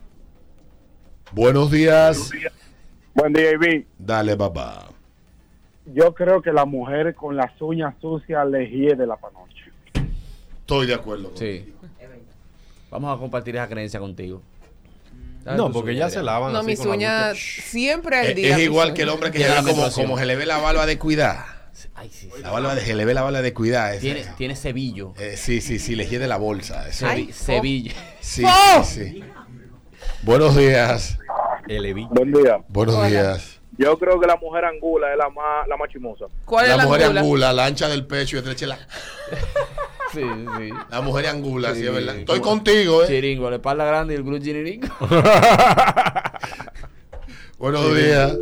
[SPEAKER 1] Buenos días.
[SPEAKER 9] Buen día, Ivy.
[SPEAKER 1] Dale, papá.
[SPEAKER 9] Yo creo que la mujer con las uñas sucias le hiede la panoche.
[SPEAKER 1] Estoy de acuerdo.
[SPEAKER 4] Sí. Vamos a compartir esa creencia contigo.
[SPEAKER 3] No, porque ya se lavan.
[SPEAKER 2] No,
[SPEAKER 3] así
[SPEAKER 2] mis
[SPEAKER 3] con
[SPEAKER 2] uñas siempre al
[SPEAKER 1] Es,
[SPEAKER 2] día.
[SPEAKER 1] es igual que el hombre que ya como, como se le ve la barba de cuidar.
[SPEAKER 4] Ay, sí. sí.
[SPEAKER 1] La barba de, se le ve la barba de cuidar. esa.
[SPEAKER 4] Tiene, tiene cebillo.
[SPEAKER 1] Eh, sí, sí, sí, le hiede la bolsa. esa.
[SPEAKER 4] Cebi- cebillo.
[SPEAKER 1] Sí, sí, sí. Buenos días.
[SPEAKER 9] Buen día.
[SPEAKER 1] Buenos
[SPEAKER 2] Hola.
[SPEAKER 1] días.
[SPEAKER 9] Yo creo que la mujer angula es la más, la más chimosa.
[SPEAKER 2] ¿Cuál es
[SPEAKER 1] La mujer
[SPEAKER 2] angula?
[SPEAKER 1] angula, la ancha del pecho y estrecha la...
[SPEAKER 4] Sí, sí.
[SPEAKER 1] La mujer angula, sí,
[SPEAKER 4] Sí,
[SPEAKER 1] es verdad. Estoy contigo, ¿eh?
[SPEAKER 4] Chiringo, la espalda grande y el glúteo chiriringo.
[SPEAKER 1] Buenos días.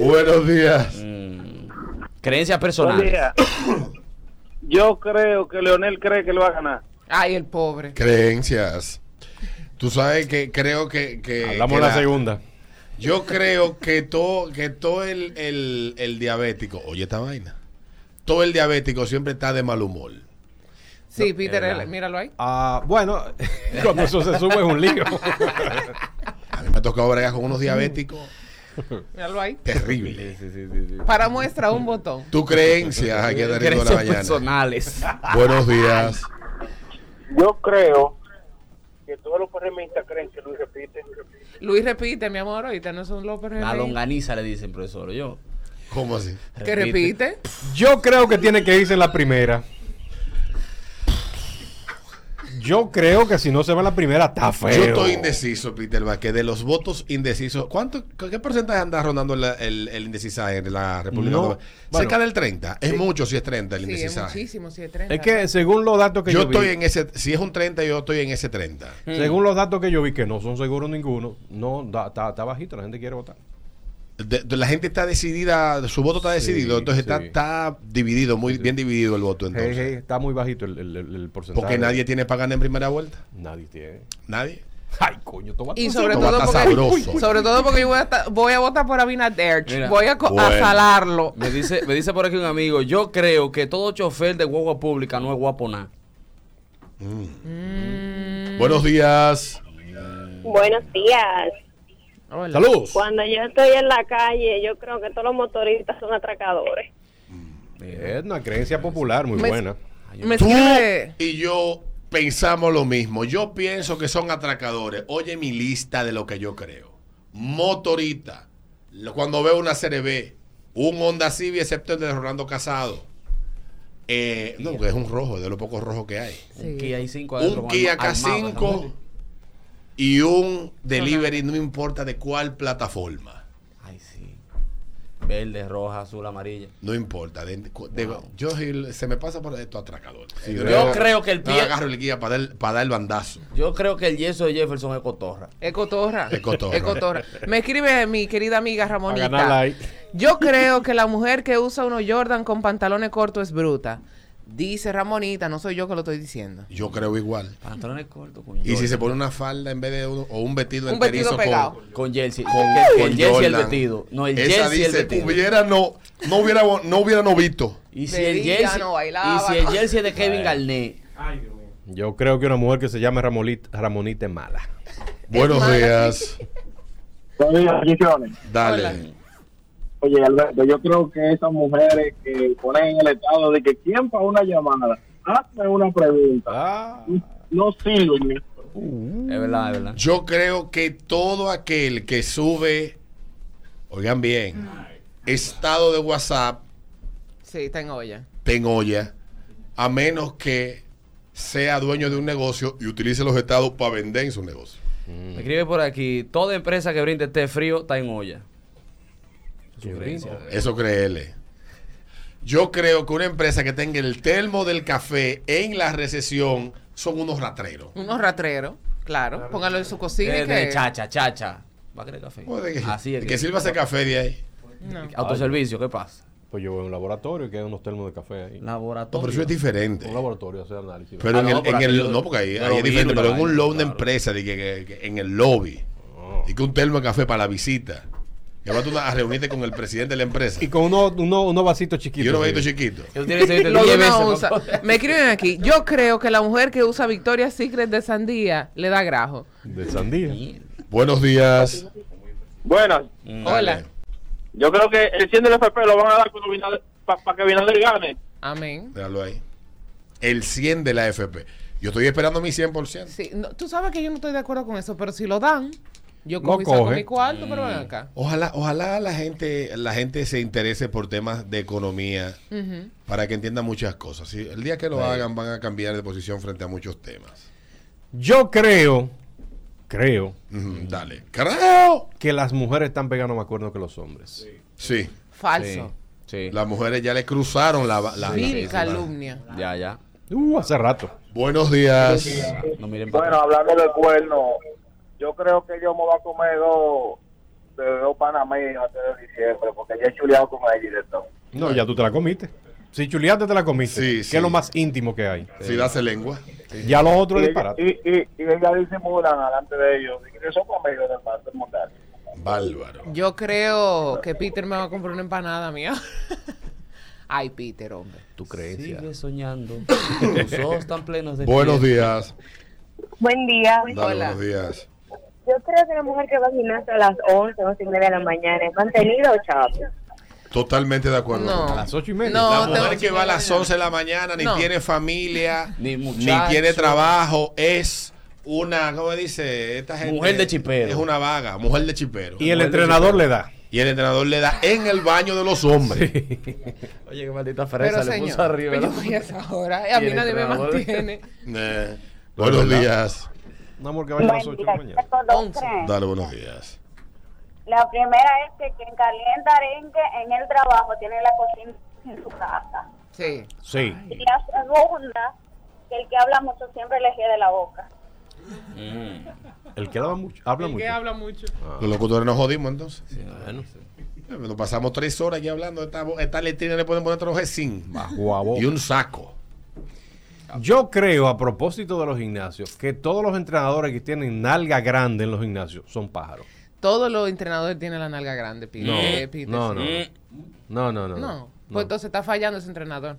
[SPEAKER 1] Buenos días.
[SPEAKER 4] Mm. Creencias
[SPEAKER 9] Buen
[SPEAKER 4] personales.
[SPEAKER 9] día. Yo creo que Leonel cree que le va a ganar.
[SPEAKER 2] Ay, el pobre.
[SPEAKER 1] Creencias. Tú sabes que creo que... que
[SPEAKER 3] Hablamos
[SPEAKER 1] que
[SPEAKER 3] de la segunda.
[SPEAKER 1] Yo creo que todo, que todo el, el, el diabético, oye esta vaina, todo el diabético siempre está de mal humor.
[SPEAKER 2] Sí, Peter, él- míralo ahí.
[SPEAKER 3] Ah, bueno, cuando eso se sube es un lío.
[SPEAKER 1] A mí me ha tocado bregar con unos diabéticos
[SPEAKER 2] Míralo ahí.
[SPEAKER 1] terribles.
[SPEAKER 2] Para muestra un botón.
[SPEAKER 1] Tu creencia, aquí el de la
[SPEAKER 4] Creencias
[SPEAKER 1] mañana.
[SPEAKER 4] personales.
[SPEAKER 1] Buenos días.
[SPEAKER 9] Yo creo que todos los PRMistas creen que Luis repite.
[SPEAKER 2] Luis repite, mi amor, ahorita no son López
[SPEAKER 4] La
[SPEAKER 2] Rey.
[SPEAKER 4] longaniza le dicen, profesor. Yo.
[SPEAKER 1] ¿Cómo así?
[SPEAKER 2] Que repite.
[SPEAKER 3] Yo creo que tiene que irse en la primera. Yo creo que si no se va la primera, está feo.
[SPEAKER 1] Yo estoy indeciso, Peter Vázquez, de los votos indecisos. ¿Cuánto, ¿Qué porcentaje anda rondando el, el, el indecisaje en la República
[SPEAKER 3] No,
[SPEAKER 1] Dominicana?
[SPEAKER 3] bueno.
[SPEAKER 1] Cerca del 30. Es mucho si es 30 el
[SPEAKER 2] Sí, es
[SPEAKER 1] indecisaje.
[SPEAKER 2] muchísimo, sí, es 30.
[SPEAKER 3] Es que según los datos que
[SPEAKER 1] yo
[SPEAKER 3] yo, vi,
[SPEAKER 1] estoy en ese, si es un 30, yo estoy en ese 30.
[SPEAKER 3] según los datos que yo vi, que no son seguros ninguno, no, está bajito, la gente quiere votar.
[SPEAKER 1] De- de- la gente está decidida, su voto está decidido, entonces está,
[SPEAKER 3] sí.
[SPEAKER 1] está dividido, muy bien dividido el voto entonces.
[SPEAKER 3] hey, está muy bajito el, el- el- el porcentaje.
[SPEAKER 1] Porque nadie tiene para ganar en primera vuelta.
[SPEAKER 3] Nadie tiene.
[SPEAKER 1] Nadie.
[SPEAKER 3] Ay, coño, toma
[SPEAKER 2] Y sobre todo,
[SPEAKER 1] a estar
[SPEAKER 2] porque,
[SPEAKER 1] sabroso.
[SPEAKER 2] sobre todo porque yo voy a, estar- voy a votar por Abinader. Voy a, a salarlo.
[SPEAKER 4] Me dice, me dice por aquí un amigo, yo creo que todo chofer de guagua pública no es guapo nada.
[SPEAKER 2] Mm.
[SPEAKER 1] Buenos días.
[SPEAKER 8] Buenos días.
[SPEAKER 2] Hola.
[SPEAKER 1] Saludos.
[SPEAKER 8] Cuando yo estoy en la calle, yo creo que todos los motoristas son atracadores.
[SPEAKER 3] Es una creencia popular muy
[SPEAKER 2] Me-
[SPEAKER 3] buena.
[SPEAKER 2] Me
[SPEAKER 1] Tú
[SPEAKER 2] escribe.
[SPEAKER 1] y yo pensamos lo mismo. Yo pienso que son atracadores. Oye mi lista de lo que yo creo. Motorita. Lo- Cuando veo una CRB, un Honda Civic, excepto el de Rolando Casado. Eh, no, porque es un rojo, de los pocos rojos que hay.
[SPEAKER 2] Sí.
[SPEAKER 4] Un Kia i5 adentro
[SPEAKER 1] Un Kia
[SPEAKER 4] arma- armado,
[SPEAKER 1] K5
[SPEAKER 4] ¿no?
[SPEAKER 1] Y un delivery, no importa de cuál plataforma.
[SPEAKER 4] Ay, sí. Verde, roja, azul, amarilla.
[SPEAKER 1] No importa. de- de-
[SPEAKER 4] Wow.
[SPEAKER 1] yo se me pasa por esto atracador.
[SPEAKER 3] Yo
[SPEAKER 4] Yo creo que el
[SPEAKER 1] No
[SPEAKER 4] pie...
[SPEAKER 1] agarro el guía para dar, para dar el bandazo.
[SPEAKER 4] Yo creo que el yeso de Jefferson es cotorra.
[SPEAKER 2] Es cotorra.
[SPEAKER 1] Es cotorra.
[SPEAKER 2] Es cotorra. Me escribe mi querida amiga
[SPEAKER 3] A ganar
[SPEAKER 2] Ramonita.
[SPEAKER 3] like.
[SPEAKER 2] Yo creo que la mujer que usa unos Jordan con pantalones cortos es bruta. Dice Ramonita, no soy yo que lo estoy diciendo.
[SPEAKER 1] Yo creo igual.
[SPEAKER 4] Pantalones cortos con
[SPEAKER 1] Y si se pone una falda en vez de uno, o un vestido
[SPEAKER 2] Un
[SPEAKER 1] enterizo
[SPEAKER 2] vestido pegado.
[SPEAKER 1] con,
[SPEAKER 4] Con jersey.
[SPEAKER 1] con, con
[SPEAKER 4] el jersey el vestido. No, el
[SPEAKER 1] Esa
[SPEAKER 4] jersey el
[SPEAKER 1] dice,
[SPEAKER 4] vestido.
[SPEAKER 1] hubiera no, no hubiera, no hubiera novito.
[SPEAKER 4] Y si el jersey,
[SPEAKER 2] no bailaba,
[SPEAKER 4] y si el
[SPEAKER 2] no.
[SPEAKER 4] jersey es de Kevin Garnett.
[SPEAKER 3] Yo creo que una mujer que se llame Ramonita, Ramonita es mala.
[SPEAKER 1] Buenos
[SPEAKER 2] mala,
[SPEAKER 1] días.
[SPEAKER 9] bendiciones.
[SPEAKER 1] Dale.
[SPEAKER 9] Oye, Alberto, yo creo que esas mujeres que ponen en el estado de que quién para una llamada, hazme una pregunta.
[SPEAKER 3] Ah,
[SPEAKER 9] No sirven.
[SPEAKER 4] Es verdad, es verdad.
[SPEAKER 1] Yo creo que todo aquel que sube, oigan bien, estado de WhatsApp,
[SPEAKER 2] Sí, está en olla.
[SPEAKER 1] ten olla, a menos que sea dueño de un negocio y utilice los estados para vender en su negocio.
[SPEAKER 4] Me escribe por aquí, toda empresa que brinde té frío está en olla.
[SPEAKER 1] Eso créele. Yo creo que una empresa que tenga el termo del café en la recesión son unos ratreros.
[SPEAKER 2] Unos ratreros, claro. Póngalo en su cocina. y
[SPEAKER 4] De, de
[SPEAKER 2] que-
[SPEAKER 4] chacha, chacha. ¿Va a querer café?
[SPEAKER 1] ¿Cómo de que-
[SPEAKER 4] Así es.
[SPEAKER 1] de que sirva ese café de ahí.
[SPEAKER 2] No.
[SPEAKER 4] Autoservicio, ¿qué pasa?
[SPEAKER 3] pues yo voy a un laboratorio que hay unos termos de café ahí.
[SPEAKER 1] No,
[SPEAKER 4] Laboratorio.
[SPEAKER 1] pero eso es diferente.
[SPEAKER 3] Un laboratorio hace análisis.
[SPEAKER 1] Pero
[SPEAKER 4] Ah,
[SPEAKER 1] en,
[SPEAKER 4] no,
[SPEAKER 1] el, en el- no, porque ahí,
[SPEAKER 4] de
[SPEAKER 1] es diferente, pero en un loan de
[SPEAKER 4] claro.
[SPEAKER 1] empresa, de que, que- que en el lobby, y que un termo de café para la visita, vas tú a reunirte con el presidente de la empresa,
[SPEAKER 3] Y con unos uno, unos vasitos
[SPEAKER 1] y
[SPEAKER 3] chiquitos.
[SPEAKER 1] unos
[SPEAKER 3] sí.
[SPEAKER 1] vasitos chiquitos.
[SPEAKER 4] Eso tiene que ser
[SPEAKER 2] Lo de
[SPEAKER 4] 10
[SPEAKER 2] una
[SPEAKER 4] veces,
[SPEAKER 2] onza.
[SPEAKER 4] ¿no?
[SPEAKER 2] Me escriben aquí. Yo creo que la mujer que usa Victoria's Secret de sandía le da grajo.
[SPEAKER 3] De sandía.
[SPEAKER 1] Buenos días.
[SPEAKER 9] Buenas.
[SPEAKER 2] Hola.
[SPEAKER 9] Yo creo que el 100 del FP lo van a dar para que Binader gane.
[SPEAKER 2] Amén.
[SPEAKER 1] Déjalo ahí. El 100 de la FP. Yo estoy esperando mi 100%.
[SPEAKER 2] Sí, no, tú sabes que yo no estoy de acuerdo con eso, pero si lo dan, yo cojo y saco
[SPEAKER 3] coge.
[SPEAKER 2] mi cuarto, pero ven acá.
[SPEAKER 1] Ojalá, ojalá la gente, la gente se interese por temas de economía para que entienda muchas cosas. ¿sí? El día que lo hagan van a cambiar de posición frente a muchos temas.
[SPEAKER 3] Yo creo, creo,
[SPEAKER 1] Dale. ¡Carajo!
[SPEAKER 3] que las mujeres están pegando más cuernos que los hombres.
[SPEAKER 1] Sí.
[SPEAKER 2] Falso.
[SPEAKER 4] Sí.
[SPEAKER 1] Las mujeres ya le cruzaron la... la- la-
[SPEAKER 2] calumnia.
[SPEAKER 4] Ya, ya.
[SPEAKER 3] Uh, hace rato.
[SPEAKER 1] Buenos días.
[SPEAKER 4] No miren
[SPEAKER 9] Bueno, hablando del cuerno, yo creo que yo me voy a comer dos, de dos panameños antes de diciembre, porque ya he chuleado con ella y de todo.
[SPEAKER 3] No, ya tú te la comiste. Si chuleaste, te la comiste.
[SPEAKER 1] Sí,
[SPEAKER 3] que
[SPEAKER 1] sí.
[SPEAKER 3] es lo más íntimo que hay.
[SPEAKER 1] Si das lengua.
[SPEAKER 3] Ya lo otro
[SPEAKER 9] Y,
[SPEAKER 3] es
[SPEAKER 9] ella-
[SPEAKER 3] disparate.
[SPEAKER 9] y, y, y ella disimulan delante de ellos, y que son amigos del mar del mundial.
[SPEAKER 1] Bárbaro.
[SPEAKER 2] Yo creo que Peter me va a comprar una empanada mía. Ay, Peter, hombre.
[SPEAKER 3] Tu creencia.
[SPEAKER 4] Sigue soñando. Tus ojos están plenos de
[SPEAKER 1] Buenos días.
[SPEAKER 8] Buen día.
[SPEAKER 1] Dale,
[SPEAKER 2] Hola.
[SPEAKER 1] buenos días.
[SPEAKER 8] Yo creo que la mujer que va al gimnasio a las 11, 11 y media de la mañana es mantenida o chavo.
[SPEAKER 1] Totalmente de acuerdo.
[SPEAKER 2] No.
[SPEAKER 3] A las ocho y media.
[SPEAKER 2] No,
[SPEAKER 1] La mujer que va a las
[SPEAKER 2] mañana.
[SPEAKER 1] 11 de la mañana, ni
[SPEAKER 2] No.
[SPEAKER 1] tiene familia,
[SPEAKER 4] Ni
[SPEAKER 1] ni tiene trabajo, es una, ¿cómo dice? Esta gente,
[SPEAKER 4] Mujer de chipero.
[SPEAKER 1] Es una vaga, mujer de chipero.
[SPEAKER 3] Y el entrenador le da.
[SPEAKER 1] Y el entrenador le da en el baño de los hombres.
[SPEAKER 4] Oye, qué maldita fresa
[SPEAKER 2] Pero
[SPEAKER 4] le puso arriba.
[SPEAKER 2] pero yo
[SPEAKER 4] ¿no?
[SPEAKER 2] voy a esa hora. A mí nadie me mantiene.
[SPEAKER 1] Eh, buenos
[SPEAKER 3] ¿verdad?
[SPEAKER 1] días.
[SPEAKER 3] Un amor que vaya a las ocho de la mañana.
[SPEAKER 2] Once.
[SPEAKER 1] Dale, buenos días.
[SPEAKER 8] La primera es que quien calienta arenque en el trabajo tiene la cocina en su casa.
[SPEAKER 2] Sí.
[SPEAKER 3] Sí.
[SPEAKER 8] Y la segunda, que el que habla mucho siempre le de la boca.
[SPEAKER 3] El que habla mucho. Habla
[SPEAKER 2] El
[SPEAKER 3] mucho.
[SPEAKER 2] que habla mucho.
[SPEAKER 1] Los locutores nos jodimos entonces.
[SPEAKER 3] Bueno.
[SPEAKER 1] Nos pasamos tres horas aquí hablando. Esta, esta letrina le pueden poner otro sin
[SPEAKER 3] Bajo a boca.
[SPEAKER 1] y un saco.
[SPEAKER 3] Yo creo, a propósito de los gimnasios, que todos los entrenadores que tienen nalga grande en los gimnasios son pájaros.
[SPEAKER 2] Todos los entrenadores tienen la nalga grande, Peter.
[SPEAKER 3] No,
[SPEAKER 2] Eh, Peter,
[SPEAKER 3] no, no.
[SPEAKER 2] sí.
[SPEAKER 3] No, no, no.
[SPEAKER 2] No,
[SPEAKER 3] no.
[SPEAKER 2] pues entonces está fallando ese entrenador.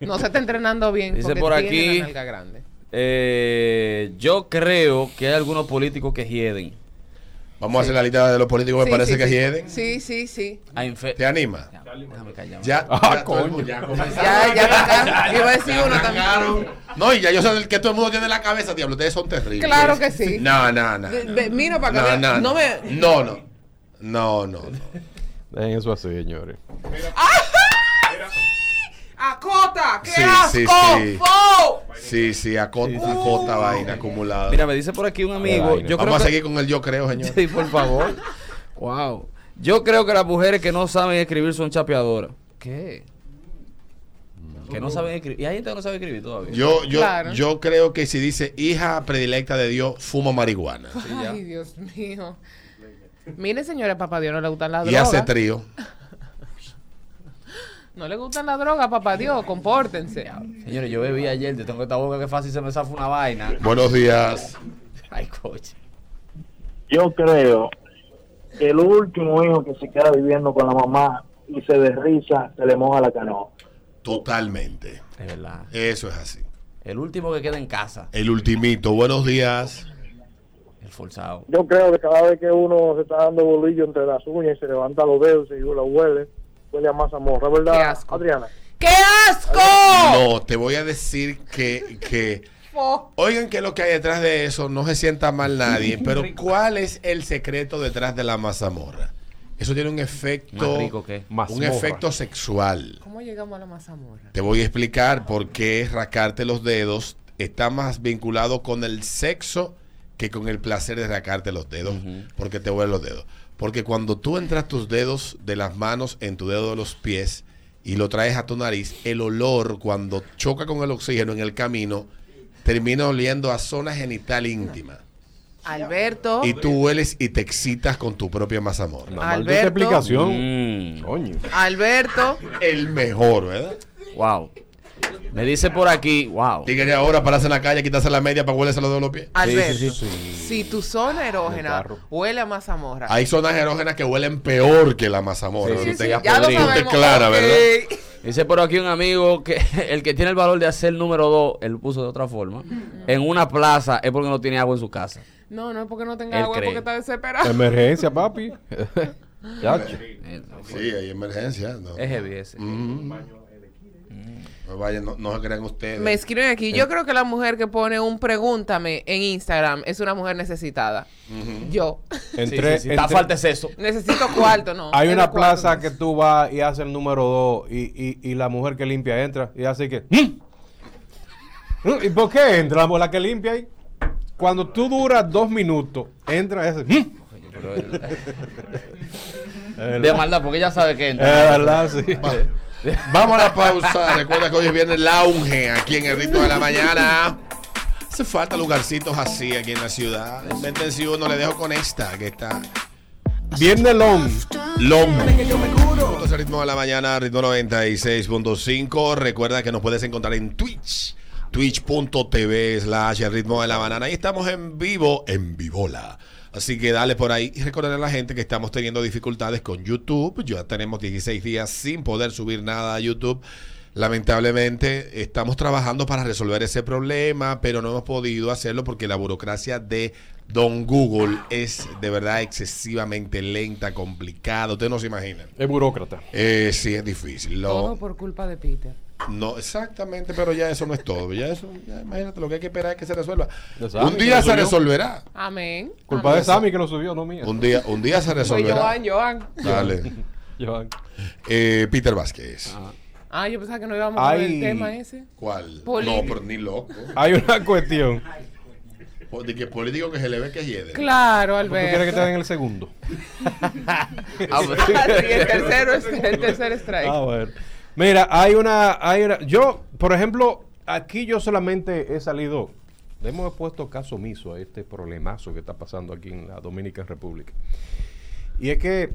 [SPEAKER 2] No se está entrenando bien
[SPEAKER 4] Dice
[SPEAKER 2] porque
[SPEAKER 4] por
[SPEAKER 2] tiene
[SPEAKER 4] aquí-
[SPEAKER 2] la nalga grande.
[SPEAKER 4] Eh, yo creo que hay algunos políticos que hieden.
[SPEAKER 1] Vamos a hacer la lista de los políticos que
[SPEAKER 2] Sí,
[SPEAKER 1] parece
[SPEAKER 2] sí,
[SPEAKER 1] que
[SPEAKER 2] sí.
[SPEAKER 1] hieden.
[SPEAKER 2] Sí, sí, sí.
[SPEAKER 4] A infe-
[SPEAKER 1] ¿Te anima?
[SPEAKER 4] Déjame callar.
[SPEAKER 1] Ya,
[SPEAKER 3] Ah,
[SPEAKER 1] ya, el
[SPEAKER 3] coño.
[SPEAKER 1] ya.
[SPEAKER 2] Ya, ya. Iba a decir uno
[SPEAKER 1] Arrancaron. No, y ya yo sé que todo el mundo tiene en la cabeza, diablo. Ustedes son terribles.
[SPEAKER 2] Claro que sí.
[SPEAKER 1] No, no, no.
[SPEAKER 2] Mira para acá.
[SPEAKER 1] no,
[SPEAKER 2] no,
[SPEAKER 1] no.
[SPEAKER 2] me.
[SPEAKER 1] No, no. No, no, no.
[SPEAKER 3] Dejen eso así, señores.
[SPEAKER 2] ¡Acota! ¡Qué
[SPEAKER 1] Sí,
[SPEAKER 2] asco!
[SPEAKER 1] sí, sí.
[SPEAKER 2] ¡Fo!
[SPEAKER 1] Sí, sí, acota, acota vaina acumulada.
[SPEAKER 4] Mira, me dice por aquí un amigo. Yo creo
[SPEAKER 1] Vamos a
[SPEAKER 4] que-
[SPEAKER 1] seguir con el yo creo, señor.
[SPEAKER 4] Sí, por favor. wow. Yo creo que las mujeres que no saben escribir son chapeadoras. ¿Qué? Que no saben escribir. Y hay gente que no sabe escribir todavía.
[SPEAKER 1] Yo, yo,
[SPEAKER 2] Claro.
[SPEAKER 1] yo creo que si dice hija predilecta de Dios, fumo marihuana.
[SPEAKER 2] Ay, Dios mío. Mire, señores, papá Dios no le gustan las
[SPEAKER 1] Y hace
[SPEAKER 2] drogas.
[SPEAKER 1] trío.
[SPEAKER 2] No le gustan las drogas, papá Dios. Compórtense.
[SPEAKER 4] Señores, yo bebí ayer. Yo tengo esta boca que fácil se me zafa una vaina.
[SPEAKER 1] Buenos días.
[SPEAKER 4] Ay, coche.
[SPEAKER 9] Yo creo que el último hijo que se queda viviendo con la mamá y se desriza, se le moja la canoa.
[SPEAKER 1] Totalmente.
[SPEAKER 4] Es verdad.
[SPEAKER 1] Eso es así.
[SPEAKER 4] El último que queda en casa.
[SPEAKER 1] El ultimito. Buenos días.
[SPEAKER 4] El forzado.
[SPEAKER 9] Yo creo que cada vez que uno se está dando bolillo entre las uñas y se levanta los dedos y lo huele, huele a mazamorra, ¿verdad,
[SPEAKER 2] Qué asco.
[SPEAKER 9] Adriana?
[SPEAKER 2] ¡Qué asco!
[SPEAKER 1] No, te voy a decir que, que oigan que lo que hay detrás de eso no se sienta mal nadie, pero ¿cuál es el secreto detrás de la mazamorra? Eso tiene un efecto,
[SPEAKER 4] Más rico que.
[SPEAKER 1] un efecto sexual.
[SPEAKER 2] ¿Cómo llegamos a la mazamorra?
[SPEAKER 1] Te voy a explicar por qué rascarte los dedos está más vinculado con el sexo que con el placer de rascarte los dedos, porque te huelen los dedos. Porque cuando tú entras tus dedos de las manos en tu dedo de los pies y lo traes a tu nariz, el olor cuando choca con el oxígeno en el camino termina oliendo a zona genital íntima.
[SPEAKER 2] Alberto.
[SPEAKER 1] Y tú hueles y te excitas con tu propia mazamorra.
[SPEAKER 3] Maldita
[SPEAKER 2] Alberto.
[SPEAKER 3] explicación.
[SPEAKER 4] Mm,
[SPEAKER 3] Coño.
[SPEAKER 2] Alberto.
[SPEAKER 1] El mejor, ¿verdad?
[SPEAKER 4] wow. Me dice por aquí. Wow.
[SPEAKER 1] Tigre ahora pararse en la calle, quitarse la media para huelerse los dedos de los pies.
[SPEAKER 2] Alberto.
[SPEAKER 4] sí, sí,
[SPEAKER 2] Si tu zona erógena huele a mazamorra.
[SPEAKER 1] Hay zonas erógenas que huelen peor que la mazamorra.
[SPEAKER 4] Sí,
[SPEAKER 1] no
[SPEAKER 4] sí,
[SPEAKER 1] te
[SPEAKER 4] sí,
[SPEAKER 1] digas
[SPEAKER 2] ya lo sabemos.
[SPEAKER 1] clara,
[SPEAKER 2] Ok.
[SPEAKER 1] ¿verdad?
[SPEAKER 4] Dice por aquí un amigo que el que tiene el valor de hacer número 2, él lo puso de otra forma, en una plaza es porque no tiene agua en su casa.
[SPEAKER 2] No, no es porque no tenga
[SPEAKER 4] Él
[SPEAKER 2] agua, es porque está desesperado.
[SPEAKER 3] Emergencia, papi.
[SPEAKER 1] Sí, hay emergencia. No,
[SPEAKER 4] Es heavy ese.
[SPEAKER 1] Mm. No vayan, no, no se crean ustedes.
[SPEAKER 2] Me escriben aquí. Yo creo que la mujer que pone un pregúntame en Instagram es una mujer necesitada. Yo.
[SPEAKER 3] Entre,
[SPEAKER 4] sí, sí, Está
[SPEAKER 3] entre-
[SPEAKER 4] falta es eso.
[SPEAKER 2] Necesito cuarto, no.
[SPEAKER 3] hay
[SPEAKER 2] Es
[SPEAKER 3] una plaza que tú vas y haces el número 2 y, y, y la mujer que limpia entra y así que... "Mm". ¿Y por qué entra la, que limpia ahí? Cuando tú duras dos minutos, entra ese... "Mm". Es
[SPEAKER 4] De maldad, porque ella sabe que
[SPEAKER 3] Es
[SPEAKER 4] entra.
[SPEAKER 3] verdad, sí.
[SPEAKER 1] Vamos a la pausa. Recuerda que hoy viene el lounge aquí en el ritmo de la mañana. Hace falta lugarcitos así aquí en la ciudad. Invéntense uno, le dejo con esta que está.
[SPEAKER 3] Viene long.
[SPEAKER 1] Long. Esto es el ritmo de la mañana, ritmo 96.5. Recuerda que nos puedes encontrar en Twitch. Twitch.tv slash el ritmo de la banana. Ahí estamos en vivo, en vivola. Así que dale por ahí y recordar a la gente que estamos teniendo dificultades con YouTube. Ya tenemos 16 días sin poder subir nada a YouTube. Lamentablemente estamos trabajando para resolver ese problema, pero no hemos podido hacerlo porque la burocracia de Don Google es de verdad excesivamente lenta, complicada. Ustedes no se imaginan.
[SPEAKER 3] Es burócrata.
[SPEAKER 1] Eh, sí, es difícil. Lo-
[SPEAKER 2] Todo por culpa de Peter.
[SPEAKER 1] No, exactamente, pero ya eso no es todo. Ya eso, ya imagínate, lo que hay que esperar es que se resuelva.
[SPEAKER 3] Sammy,
[SPEAKER 1] Un día se resolverá.
[SPEAKER 2] Amén.
[SPEAKER 3] Culpa
[SPEAKER 2] Amén.
[SPEAKER 3] de Sammy que lo subió, no mía.
[SPEAKER 1] Un día, un día se
[SPEAKER 2] Soy
[SPEAKER 1] resolverá.
[SPEAKER 2] Joan, Joan.
[SPEAKER 1] Dale.
[SPEAKER 3] Joan.
[SPEAKER 1] Eh, Peter Vázquez.
[SPEAKER 2] Ah, yo pensaba que no íbamos a ver el tema ese.
[SPEAKER 1] ¿Cuál?
[SPEAKER 2] Político.
[SPEAKER 1] No, pero ni loco.
[SPEAKER 3] Hay una cuestión.
[SPEAKER 1] De que político que se le ve que hiede.
[SPEAKER 2] Claro,
[SPEAKER 3] ¿Tú quieres que
[SPEAKER 2] Alberto.
[SPEAKER 3] te den el segundo?
[SPEAKER 4] Ah, pues.
[SPEAKER 2] Sí, el tercero es el tercer strike.
[SPEAKER 3] Ah, bueno. Mira, hay una, hay una. Yo, por ejemplo, aquí yo solamente he salido hemos puesto caso omiso a este problemazo que está pasando aquí en la Dominican Republic. Y es que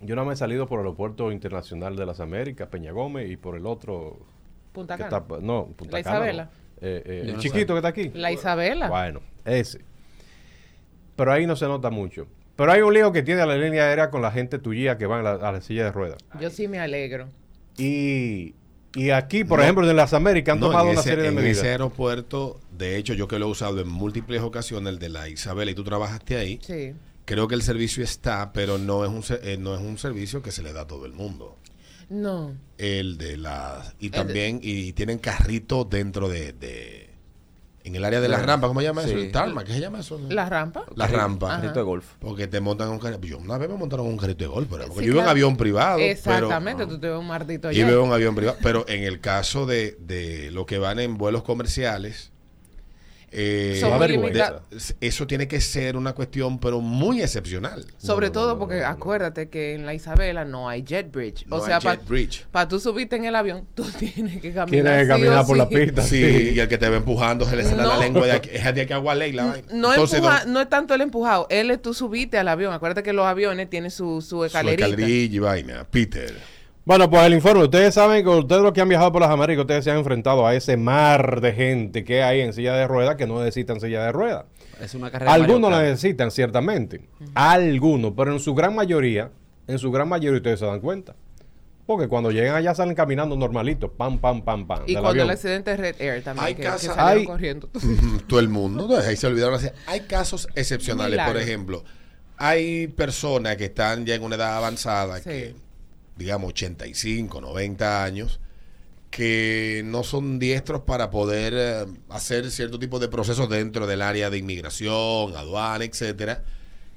[SPEAKER 3] yo no me he salido por el aeropuerto internacional de las Américas, Peña Gómez, y por el otro...
[SPEAKER 2] Punta Cana.
[SPEAKER 3] está- no, Punta
[SPEAKER 2] La
[SPEAKER 3] Cana. no.
[SPEAKER 2] Isabela.
[SPEAKER 3] Eh, eh, el
[SPEAKER 4] no
[SPEAKER 3] chiquito
[SPEAKER 4] sé.
[SPEAKER 3] que está aquí.
[SPEAKER 2] La Isabela.
[SPEAKER 3] Bueno, ese. Pero ahí no se nota mucho. Pero hay un lío que tiene la línea aérea con la gente tuya que va en la- a la silla de ruedas.
[SPEAKER 2] Yo sí me alegro.
[SPEAKER 3] Y, y aquí, por
[SPEAKER 1] No.
[SPEAKER 3] ejemplo, en las Américas han
[SPEAKER 1] No,
[SPEAKER 3] tomado
[SPEAKER 1] en
[SPEAKER 3] una
[SPEAKER 1] ese,
[SPEAKER 3] serie de
[SPEAKER 1] en
[SPEAKER 3] medidas.
[SPEAKER 1] ese aeropuerto, de hecho, yo que lo he usado en múltiples ocasiones, el de la Isabela, y tú trabajaste ahí,
[SPEAKER 2] Sí.
[SPEAKER 1] creo que el servicio está, pero no es un, se- eh, no es un servicio que se le da a todo el mundo.
[SPEAKER 2] No.
[SPEAKER 1] El de las... Y
[SPEAKER 2] de-
[SPEAKER 1] también, y tienen carritos dentro de... de- en el área de las rampas, ¿cómo se llama eso?
[SPEAKER 4] Sí.
[SPEAKER 1] El tarma, ¿qué se llama eso?
[SPEAKER 2] La rampa.
[SPEAKER 1] La rampa.
[SPEAKER 2] Ajá.
[SPEAKER 4] Carrito de golf.
[SPEAKER 1] Porque te montan un carrito. Yo una vez me montaron un carrito de golf, pero porque
[SPEAKER 2] Sí,
[SPEAKER 1] yo iba en avión privado.
[SPEAKER 2] Exactamente,
[SPEAKER 1] Pero,
[SPEAKER 2] tú te ves un martito
[SPEAKER 1] y
[SPEAKER 2] allá.
[SPEAKER 1] veo un avión privado. Pero en el caso de, de lo que van en vuelos comerciales, eh, de- eso tiene que ser una cuestión, pero muy excepcional.
[SPEAKER 2] Sobre
[SPEAKER 3] No, no,
[SPEAKER 2] todo
[SPEAKER 3] no,
[SPEAKER 2] porque
[SPEAKER 3] no, no.
[SPEAKER 2] acuérdate que en la Isabela no hay jet bridge.
[SPEAKER 1] No
[SPEAKER 2] o
[SPEAKER 1] hay
[SPEAKER 2] sea, para
[SPEAKER 1] bridge.
[SPEAKER 2] tú subirte en el avión, tú tienes que caminar.
[SPEAKER 3] Tienes que caminar por la
[SPEAKER 2] sí.
[SPEAKER 3] pista.
[SPEAKER 1] Sí, y el que te va empujando se le sale la lengua de aquí. Es de aquí a Gualey la vaina.
[SPEAKER 2] No,
[SPEAKER 1] Entonces,
[SPEAKER 2] empuja-
[SPEAKER 1] no-
[SPEAKER 2] es tanto el empujado, él es tú subiste al avión. Acuérdate que los aviones tienen su, su
[SPEAKER 1] su escalerilla y vaina. Peter.
[SPEAKER 3] Bueno, pues el informe. Ustedes saben que ustedes los que han viajado por las Américas, ustedes se han enfrentado a ese mar de gente que hay en silla de ruedas que no necesitan silla de ruedas.
[SPEAKER 4] Es una carrera de
[SPEAKER 3] Algunos la necesitan, ciertamente. Algunos, pero en su gran mayoría, en su gran mayoría ustedes se dan cuenta. Porque cuando llegan allá salen caminando normalitos, pam, pam, pam, pam.
[SPEAKER 2] Y cuando el accidente es Red Air también,
[SPEAKER 1] Hay
[SPEAKER 2] que, que
[SPEAKER 1] casa-
[SPEAKER 2] salieron
[SPEAKER 3] hay-
[SPEAKER 2] corriendo.
[SPEAKER 1] Todo el mundo. Entonces, ahí se olvidaron así. Hay casos excepcionales. Por ejemplo, hay personas que están ya en una edad avanzada,
[SPEAKER 2] Sí.
[SPEAKER 1] que digamos 85, 90 años, que no son diestros para poder eh, hacer cierto tipo de procesos dentro del área de inmigración, aduana, etcétera,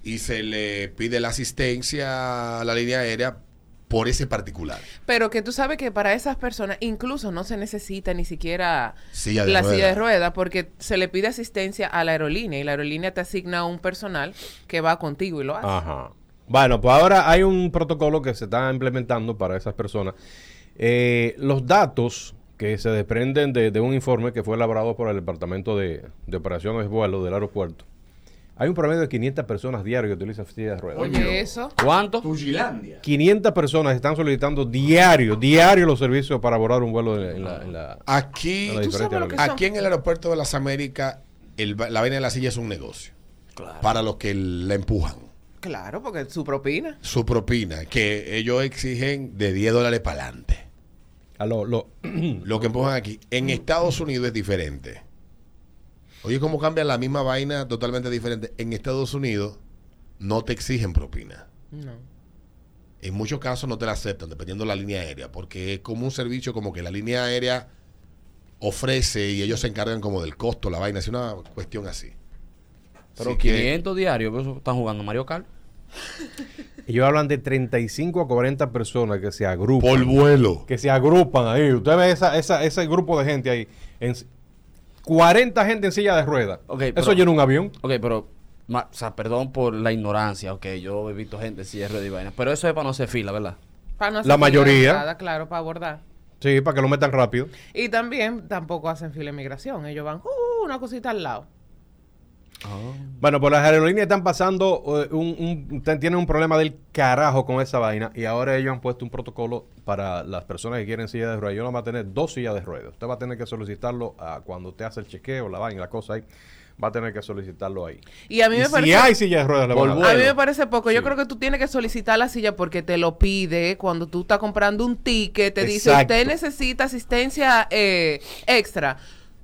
[SPEAKER 1] y se le pide la asistencia a la línea aérea por ese particular.
[SPEAKER 2] Pero que tú sabes que para esas personas incluso no se necesita ni siquiera
[SPEAKER 1] Silla
[SPEAKER 2] la silla de ruedas porque se le pide asistencia a la aerolínea y la aerolínea te asigna un personal que va contigo y lo hace.
[SPEAKER 3] Ajá. Bueno, pues ahora hay un protocolo que se está implementando para esas personas. Eh, los datos que se desprenden de, de un informe que fue elaborado por el Departamento de, de Operaciones de Vuelo del aeropuerto. Hay un promedio de 500 personas diarias que utilizan silla de ruedas.
[SPEAKER 2] Oye, eso.
[SPEAKER 4] ¿Cuánto?
[SPEAKER 3] 500 personas están solicitando diario, diario los servicios para abordar un vuelo en la... en la-
[SPEAKER 1] Aquí,
[SPEAKER 3] en la
[SPEAKER 2] ¿Tú
[SPEAKER 3] diferente
[SPEAKER 2] sabes lo que
[SPEAKER 3] aerolínea.
[SPEAKER 1] aquí en el aeropuerto de las Américas, el la vaina de la silla es un negocio. Para los que la empujan.
[SPEAKER 2] Claro, porque su propina.
[SPEAKER 1] Su propina, que ellos exigen de 10 dólares para adelante.
[SPEAKER 3] a lo- lo-
[SPEAKER 1] Lo que empujan aquí. En Estados Unidos es diferente. Oye, cómo cambia la misma vaina totalmente diferente. En Estados Unidos no te exigen propina.
[SPEAKER 2] No.
[SPEAKER 1] En muchos casos no te la aceptan, dependiendo de la línea aérea, porque es como un servicio como que la línea aérea ofrece y ellos se encargan como del costo, la vaina, es una cuestión así.
[SPEAKER 4] Pero
[SPEAKER 1] Así que-
[SPEAKER 4] 500 diarios, pero eso están jugando Mario Kart.
[SPEAKER 3] ellos hablan de 35 a 40 personas que se agrupan.
[SPEAKER 1] por vuelo.
[SPEAKER 3] que se agrupan ahí. Usted ve esa, esa- ese grupo de gente ahí. En, 40 gente en silla de ruedas.
[SPEAKER 4] Ok,
[SPEAKER 3] Eso
[SPEAKER 4] pero-
[SPEAKER 3] llena un avión.
[SPEAKER 4] Ok, pero, ma- o sea, perdón por la ignorancia, ok, yo he visto gente si es y vaina, pero eso es para no hacer fila, ¿verdad?
[SPEAKER 2] Para no
[SPEAKER 3] La
[SPEAKER 2] hacer fila de
[SPEAKER 3] mayoría.
[SPEAKER 2] entrada, claro, para abordar.
[SPEAKER 3] Sí, para que lo metan rápido.
[SPEAKER 2] Y también tampoco hacen fila de migración. Ellos van, uh, una cosita al lado.
[SPEAKER 3] Bueno, pues las aerolíneas están pasando, eh, un, un- tienen un problema del carajo con esa vaina y ahora ellos han puesto un protocolo para las personas que quieren silla de ruedas. Yo no va a tener dos sillas de ruedas. Usted va a tener que solicitarlo a cuando usted hace el chequeo, la vaina, la cosa ahí. Va a tener que solicitarlo ahí.
[SPEAKER 2] Y a mí
[SPEAKER 3] Y
[SPEAKER 2] me
[SPEAKER 3] si
[SPEAKER 2] parece...
[SPEAKER 3] hay silla de ruedas, le van a.
[SPEAKER 2] A mí me parece poco. Yo creo que tú tienes que solicitar la silla porque te lo pide cuando tú estás comprando un ticket. Te dice,
[SPEAKER 3] Exacto.
[SPEAKER 2] usted necesita asistencia eh, extra.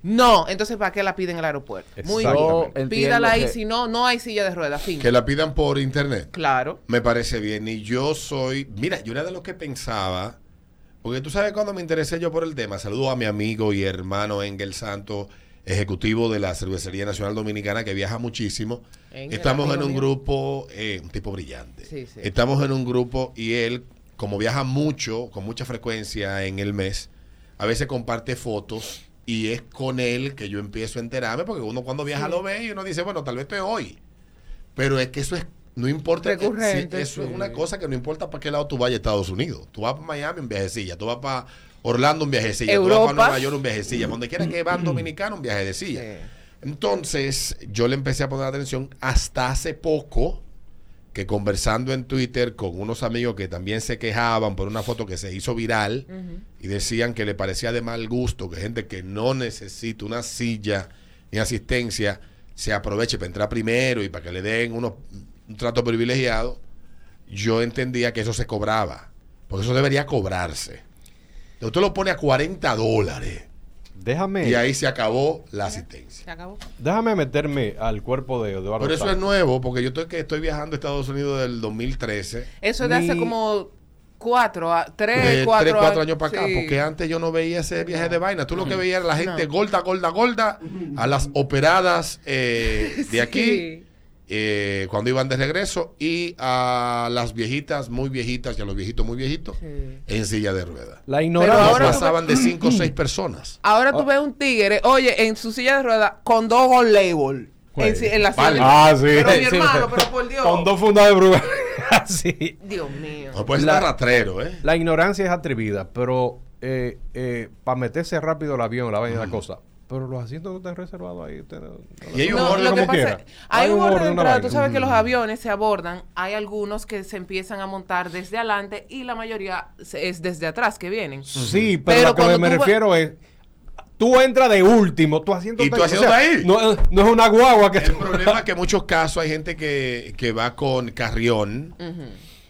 [SPEAKER 2] No, entonces ¿para qué la piden en el aeropuerto? Muy bien. Pídala ahí,
[SPEAKER 4] que-
[SPEAKER 2] si no, no hay silla de ruedas. Fin.
[SPEAKER 1] Que la pidan por internet.
[SPEAKER 2] Claro.
[SPEAKER 1] Me parece bien. Y yo soy. Mira, yo era de los que pensaba. Porque tú sabes cuando me interesé yo por el tema. Saludo a mi amigo y hermano Engel Santo, ejecutivo de la Cervecería Nacional Dominicana, que viaja muchísimo.
[SPEAKER 2] Engel,
[SPEAKER 1] Estamos en un
[SPEAKER 2] mío.
[SPEAKER 1] grupo, eh, un tipo brillante.
[SPEAKER 2] Sí, sí.
[SPEAKER 1] Estamos en un grupo y él, como viaja mucho, con mucha frecuencia en el mes, a veces comparte fotos y es con él que yo empiezo a enterarme, porque uno cuando viaja lo ve y uno dice, bueno, tal vez estoy hoy. Pero es que eso es, no importa, eh,
[SPEAKER 2] Recurrente,
[SPEAKER 1] sí, eso
[SPEAKER 2] sí.
[SPEAKER 1] es una cosa que no importa para qué lado tú vayas a Estados Unidos. Tú vas para Miami un viajecilla, tú vas para Orlando un viajecilla, tú vas para Nueva York un viajecilla, donde quiera que van dominicanos un viaje de silla.
[SPEAKER 2] Sí.
[SPEAKER 1] Entonces, yo le empecé a poner atención hasta hace poco que conversando en Twitter con unos amigos que también se quejaban por una foto que se hizo viral y decían que le parecía de mal gusto que gente que no necesita una silla ni asistencia se aproveche para entrar primero y para que le den unos, un trato privilegiado, yo entendía que eso se cobraba, porque eso debería cobrarse. Usted lo pone a 40 dólares
[SPEAKER 3] Déjame,
[SPEAKER 1] y ahí se acabó la asistencia.
[SPEAKER 2] Se acabó.
[SPEAKER 3] déjame meterme al cuerpo de Eduardo.
[SPEAKER 1] Por eso es nuevo, porque yo estoy que estoy viajando a Estados Unidos del 2013.
[SPEAKER 2] Eso es de hace como cuatro, a- tres,
[SPEAKER 1] de
[SPEAKER 2] cuatro,
[SPEAKER 1] 3, 4 años para acá,
[SPEAKER 2] sí.
[SPEAKER 1] porque antes yo no veía ese viaje de vaina. Tú lo que veías era la gente
[SPEAKER 2] No.
[SPEAKER 1] gorda, gorda, gorda, a las operadas eh, de aquí,
[SPEAKER 2] Sí.
[SPEAKER 1] Eh, cuando iban de regreso, y a las viejitas muy viejitas y a los viejitos muy viejitos
[SPEAKER 2] Sí.
[SPEAKER 1] en silla de ruedas.
[SPEAKER 3] La
[SPEAKER 2] Pero
[SPEAKER 1] No
[SPEAKER 3] ignorancia.
[SPEAKER 2] ahora-
[SPEAKER 1] pasaban de 5 o 6 personas.
[SPEAKER 2] Ahora
[SPEAKER 3] Ah.
[SPEAKER 2] tú ves un tigre, oye, en su silla de ruedas con dos label. En, la silla
[SPEAKER 1] Vale.
[SPEAKER 2] de-
[SPEAKER 3] Ah, sí.
[SPEAKER 2] Pero mi hermano,
[SPEAKER 3] sí.
[SPEAKER 2] pero por Dios.
[SPEAKER 3] Con dos fundas de bruja. Así.
[SPEAKER 2] Dios mío.
[SPEAKER 1] No puede ser
[SPEAKER 3] La-
[SPEAKER 1] rastrero, ¿eh?
[SPEAKER 3] La ignorancia es atrevida, pero eh, eh, para meterse rápido el avión, la vaina y la cosa. Pero los asientos no están reservados ahí. usted no- no
[SPEAKER 1] Y hay
[SPEAKER 3] lo-
[SPEAKER 1] un
[SPEAKER 2] No,
[SPEAKER 1] orden
[SPEAKER 2] que
[SPEAKER 3] como
[SPEAKER 2] pasa
[SPEAKER 3] quiera.
[SPEAKER 2] es- hay un orden de entrada. Tú sabes que los
[SPEAKER 3] Mm.
[SPEAKER 2] aviones se abordan. Hay algunos que se empiezan a montar desde adelante y la mayoría se- es desde atrás que vienen.
[SPEAKER 3] Sí, pero,
[SPEAKER 2] Pero
[SPEAKER 3] lo que me
[SPEAKER 2] tú
[SPEAKER 3] refiero es. Tú entras de último, tu asiento
[SPEAKER 1] ¿Y
[SPEAKER 3] está-
[SPEAKER 1] tu
[SPEAKER 3] o sea,
[SPEAKER 1] ahí?
[SPEAKER 3] No, no es una guagua que
[SPEAKER 1] El problema es que en muchos casos hay gente que, que va con carrión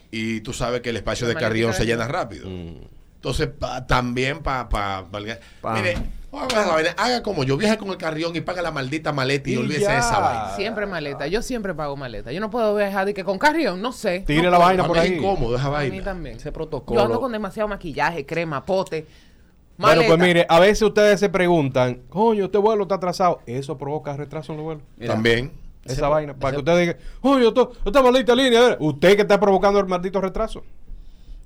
[SPEAKER 1] y tú sabes que el espacio de carrión se llena rápido.
[SPEAKER 3] Mm.
[SPEAKER 1] Entonces, pa- también para... Pa, pa-
[SPEAKER 4] Pa.
[SPEAKER 1] Mire, vamos a ver la vaina. haga como yo, viaje con el carrión y paga la maldita maleta y,
[SPEAKER 3] Y
[SPEAKER 1] olvídese de esa vaina.
[SPEAKER 2] Siempre maleta. Yo siempre pago maleta. Yo no puedo viajar de que con carrión, no sé.
[SPEAKER 3] Tire
[SPEAKER 2] No
[SPEAKER 3] la
[SPEAKER 2] puedo.
[SPEAKER 3] vaina por
[SPEAKER 1] mí es
[SPEAKER 3] ahí.
[SPEAKER 1] incómodo esa
[SPEAKER 2] A mí
[SPEAKER 1] vaina.
[SPEAKER 2] también.
[SPEAKER 4] Ese protocolo.
[SPEAKER 2] Yo ando con demasiado maquillaje, crema, pote.
[SPEAKER 3] Bueno,
[SPEAKER 2] maleta.
[SPEAKER 3] pues mire, a veces ustedes se preguntan, coño, este vuelo está atrasado. Eso provoca retraso en los vuelos.
[SPEAKER 4] Mira,
[SPEAKER 1] También.
[SPEAKER 3] Esa
[SPEAKER 4] Ese-
[SPEAKER 3] vaina. Para
[SPEAKER 4] ese-
[SPEAKER 3] que usted diga, oye, esto- esta maldita línea. a ver, Usted que está provocando el maldito retraso.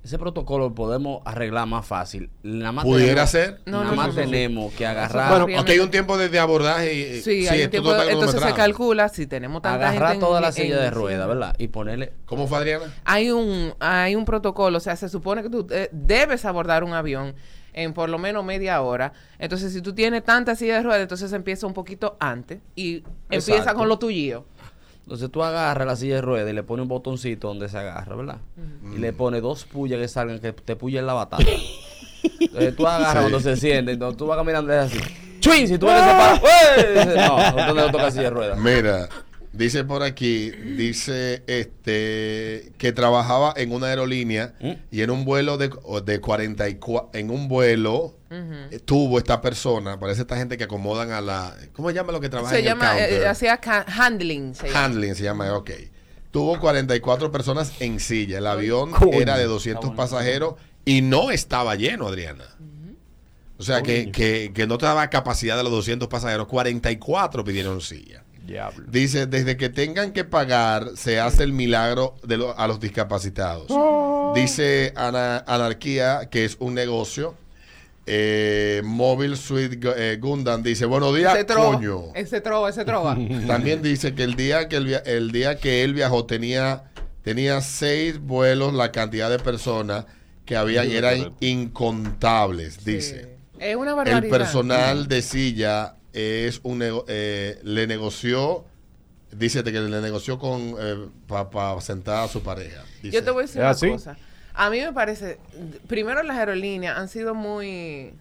[SPEAKER 4] Ese protocolo lo podemos arreglar más fácil. Nada más
[SPEAKER 1] ¿Pudiera
[SPEAKER 4] tenemos-
[SPEAKER 1] ser?
[SPEAKER 2] No,
[SPEAKER 4] nada
[SPEAKER 2] no,
[SPEAKER 4] más
[SPEAKER 2] no,
[SPEAKER 4] tenemos que agarrar.
[SPEAKER 3] Bueno,
[SPEAKER 2] Obviamente.
[SPEAKER 1] Aquí hay un tiempo de, de abordaje y...
[SPEAKER 2] Sí, hay un tiempo- entonces se calcula si tenemos tanta
[SPEAKER 4] agarrar
[SPEAKER 2] gente en-
[SPEAKER 4] toda la
[SPEAKER 2] en-
[SPEAKER 4] silla de
[SPEAKER 2] en-
[SPEAKER 4] rueda, ¿verdad? Y ponerle.
[SPEAKER 1] ¿Cómo fue, Adriana?
[SPEAKER 2] Hay un, hay un protocolo, o sea, se supone que tú eh, debes abordar un avión en por lo menos media hora. Entonces, si tú tienes tantas sillas de ruedas, entonces empieza un poquito antes y empieza con lo tuyo.
[SPEAKER 4] Entonces tú agarras la silla de ruedas y le pones un botoncito donde se agarra, ¿verdad? Y le pones dos pullas que salgan, que te pullen la batata. Entonces tú agarras
[SPEAKER 1] Sí.
[SPEAKER 4] cuando se siente, entonces tú vas caminando es así. ¡Chuin! Si tú eres separado. ¡eh! No, no te toca silla de ruedas.
[SPEAKER 1] Mira, dice por aquí, dice este que trabajaba en una aerolínea
[SPEAKER 4] ¿Mm?
[SPEAKER 1] y en un vuelo de, de 44, en un vuelo eh, tuvo esta persona, parece esta gente que acomodan a la, ¿cómo se llama lo que trabaja
[SPEAKER 2] Se
[SPEAKER 1] en
[SPEAKER 2] llama,
[SPEAKER 1] el
[SPEAKER 2] eh,
[SPEAKER 1] counter?
[SPEAKER 2] hacía ca- handling. se llama.
[SPEAKER 1] Handling se llama, ok. Tuvo 44 personas en silla. El avión era de 200 pasajeros y no estaba lleno, Adriana. O sea, que, que, que no te daba capacidad de los 200 pasajeros. 44 pidieron silla.
[SPEAKER 3] Diablo.
[SPEAKER 1] Dice, desde que tengan que pagar, se hace el milagro de lo- a los discapacitados. Dice Ana- Anarquía, que es un negocio. Eh, Mobile Suite eh, Gundam dice, buenos días,
[SPEAKER 2] Ese trova,
[SPEAKER 1] coño.
[SPEAKER 2] ese trova, ese trova.
[SPEAKER 1] También dice que el día que, el día que él viajó tenía, tenía seis vuelos, la cantidad de personas que habían eran incontables, dice.
[SPEAKER 2] Es una barbaridad.
[SPEAKER 1] El personal de silla es un nego- eh, le negoció, dice que le negoció con para sentar a su pareja. dice.
[SPEAKER 2] Yo te voy a decir
[SPEAKER 3] ¿Es
[SPEAKER 2] una
[SPEAKER 3] así?
[SPEAKER 2] cosa. A mí me parece, primero las aerolíneas han sido muy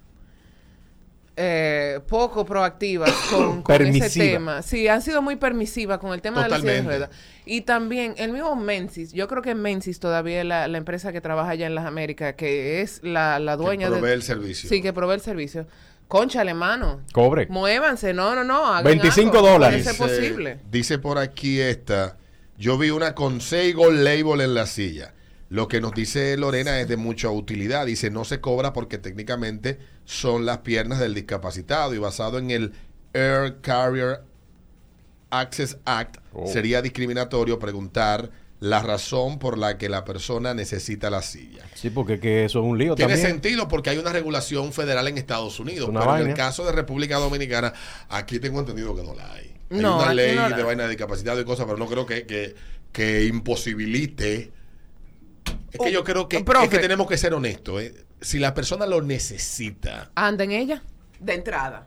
[SPEAKER 2] eh, poco proactivas con, con ese tema. Sí, han sido muy permisivas con el tema de la silla de ruedas. Y también el mismo Mensis, yo creo que Mensis todavía es la, la empresa que trabaja allá en las Américas, que es la, la
[SPEAKER 1] Que
[SPEAKER 2] dueña
[SPEAKER 1] provee
[SPEAKER 2] de...
[SPEAKER 1] el servicio.
[SPEAKER 2] Sí, que provee el servicio. Conchale, mano.
[SPEAKER 3] Cobre.
[SPEAKER 2] Muévanse, no, no, no. hagan
[SPEAKER 3] 25
[SPEAKER 2] algo.
[SPEAKER 3] dólares.
[SPEAKER 2] Ser posible.
[SPEAKER 1] dice por aquí esta, yo vi una con seis gold label en la silla. Lo que nos dice Lorena es de mucha utilidad. Dice, no se cobra porque técnicamente son las piernas del discapacitado y basado en el Air Carrier Access Act,
[SPEAKER 3] Oh.
[SPEAKER 1] sería discriminatorio preguntar la razón por la que la persona necesita la silla.
[SPEAKER 3] Sí, porque que eso es un lío
[SPEAKER 1] Tiene
[SPEAKER 3] también.
[SPEAKER 1] sentido porque hay una regulación federal en Estados Unidos, pero en el caso de República Dominicana, aquí tengo entendido que no la hay. Hay
[SPEAKER 2] No,
[SPEAKER 1] una ley
[SPEAKER 2] no la
[SPEAKER 1] de vaina de discapacidad y cosas, pero no creo que, que, que imposibilite. Es que
[SPEAKER 2] Oh,
[SPEAKER 1] yo creo que,
[SPEAKER 2] profe.
[SPEAKER 1] es que tenemos que ser honestos. ¿eh? Si la persona lo necesita,
[SPEAKER 2] Anda en ella, de entrada.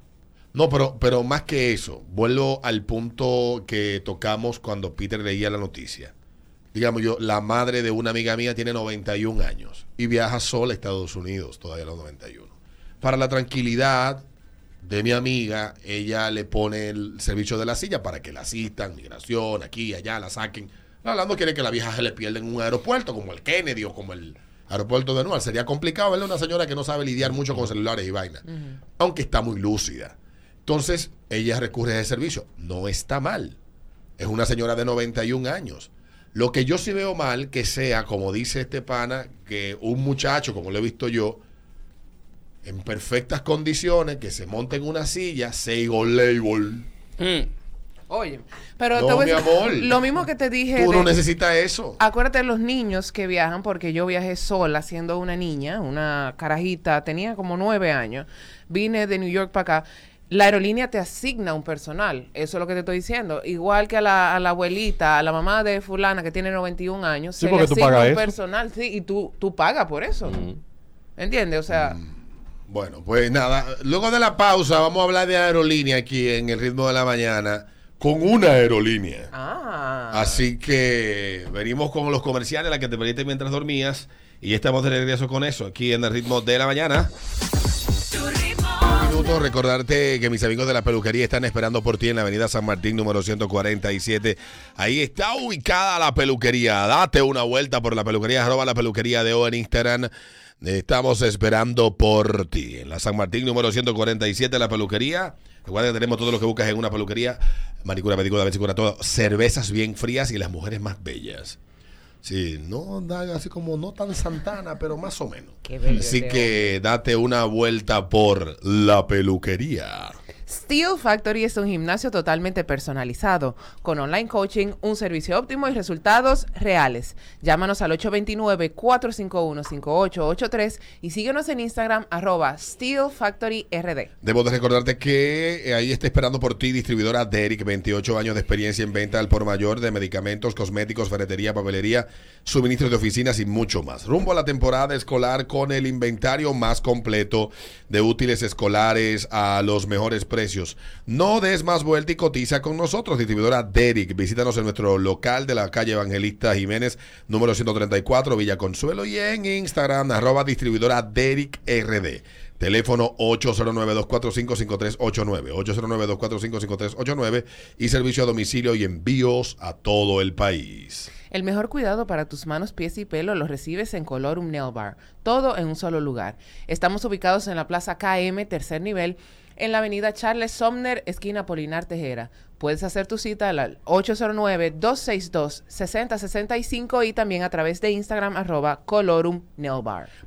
[SPEAKER 1] No, pero, pero más que eso, vuelvo al punto que tocamos cuando Peter leía la noticia. Digamos yo, la madre de una amiga mía tiene 91 años y viaja sola a Estados Unidos, todavía a los 91. Para la tranquilidad de mi amiga, ella le pone el servicio de la silla para que la asistan, migración, aquí, allá, la saquen. Hablando quiere que la vieja se le pierda en un aeropuerto como el Kennedy o como el aeropuerto de Newark. Sería complicado verle a una señora que no sabe lidiar mucho con celulares y vainas, aunque está muy lúcida. Entonces, ella recurre a ese servicio. No está mal. Es una señora de 91 años. Lo que yo sí veo mal que sea, como dice este pana, que un muchacho, como lo he visto yo, en perfectas condiciones, que se monte en una silla, Seigo label.
[SPEAKER 2] Oye, pero
[SPEAKER 1] No,
[SPEAKER 2] te voy a
[SPEAKER 1] mi
[SPEAKER 2] decir-
[SPEAKER 1] amor.
[SPEAKER 2] lo mismo que te dije.
[SPEAKER 1] Tú no necesitas eso.
[SPEAKER 2] Acuérdate de los niños que viajan, porque yo viajé sola siendo una niña, una carajita, tenía como nueve años. Vine de New York para acá. La aerolínea te asigna un personal, eso es lo que te estoy diciendo. Igual que a la, a la abuelita, a la mamá de fulana que tiene 91 años,
[SPEAKER 3] Sí,
[SPEAKER 2] se le
[SPEAKER 3] porque tú
[SPEAKER 2] asigna
[SPEAKER 3] pagas
[SPEAKER 2] un
[SPEAKER 3] eso.
[SPEAKER 2] personal, sí, y tú, tú pagas por eso. ¿Entiendes? O sea,
[SPEAKER 1] Bueno, pues nada, luego de la pausa vamos a hablar de aerolínea aquí en el ritmo de la mañana con una aerolínea.
[SPEAKER 2] ah.
[SPEAKER 1] Así que venimos con los comerciales, la que te perdiste mientras dormías. Y estamos de regreso con eso, aquí en el ritmo de la mañana. Recordarte que mis amigos de la peluquería están esperando por ti en la avenida San Martín, número 147. Ahí está ubicada la peluquería. Date una vuelta por la peluquería, arroba la peluquería de O en Instagram. Estamos esperando por ti. En la San Martín, número 147, la peluquería. Recuerda que tenemos todo lo que buscas en una peluquería. Manicura, pedicura, vesicura, todo. Cervezas bien frías y las mujeres más bellas. Sí, no así como no tan santana, pero más o menos.
[SPEAKER 2] Qué bello
[SPEAKER 1] Así que date una vuelta por la peluquería.
[SPEAKER 2] Steel Factory es un gimnasio totalmente personalizado, con online coaching, un servicio óptimo y resultados reales. Llámanos al 829-451-5883 y síguenos en Instagram, arroba Steel Factory RD.
[SPEAKER 1] Debo de recordarte que eh, ahí está esperando por ti distribuidora Derek, 28 años de experiencia en venta al por mayor de medicamentos, cosméticos, ferretería, papelería, suministros de oficinas y mucho más. Rumbo a la temporada escolar con el inventario más completo de útiles escolares a los mejores precios. No des más vuelta y cotiza con nosotros, distribuidora Derek. Visítanos en nuestro local de la calle Evangelista Jiménez, número 134, Villa Consuelo, y en Instagram, arroba distribuidora Derek RD. Teléfono 809-245-5389. 809-245-5389 y servicio a domicilio y envíos a todo el país.
[SPEAKER 2] El mejor cuidado para tus manos, pies y pelo lo recibes en Colorum Nail Bar, todo en un solo lugar. Estamos ubicados en la Plaza KM, tercer nivel, en la avenida Charles Somner, esquina Polinar Tejera. Puedes hacer tu cita al 809-262-6065 y también a través de Instagram, arroba Colorum.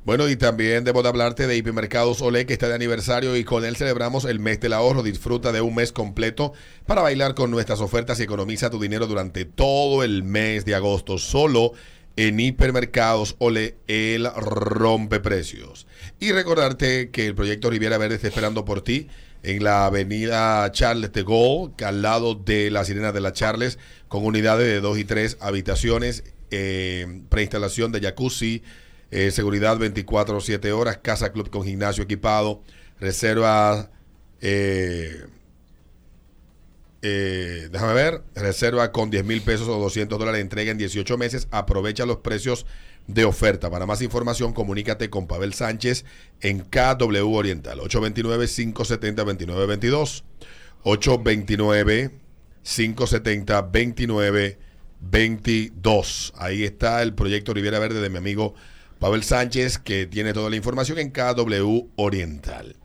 [SPEAKER 1] Bueno, y también debo de hablarte de Hipermercados Olé, que está de aniversario y con él celebramos el mes del ahorro. Disfruta de un mes completo para bailar con nuestras ofertas y economiza tu dinero durante todo el mes de agosto. Solo en Hipermercados Ole, el rompeprecios. Y recordarte que el proyecto Riviera Verde está esperando por ti en la avenida Charles de Gaulle, que al lado de la Sirena de la Charles, con unidades de dos y tres habitaciones, eh, preinstalación de jacuzzi, eh, seguridad 24-7 horas, casa club con gimnasio equipado, reserva, eh, déjame ver, reserva con 10 mil pesos o 200 dólares, entrega en 18 meses, aprovecha los precios de oferta. Para más información, comunícate con Pavel Sánchez en KW Oriental, 829-570-2922, 829-570-2922. Ahí está el proyecto Riviera Verde de mi amigo Pavel Sánchez, que tiene toda la información en KW Oriental.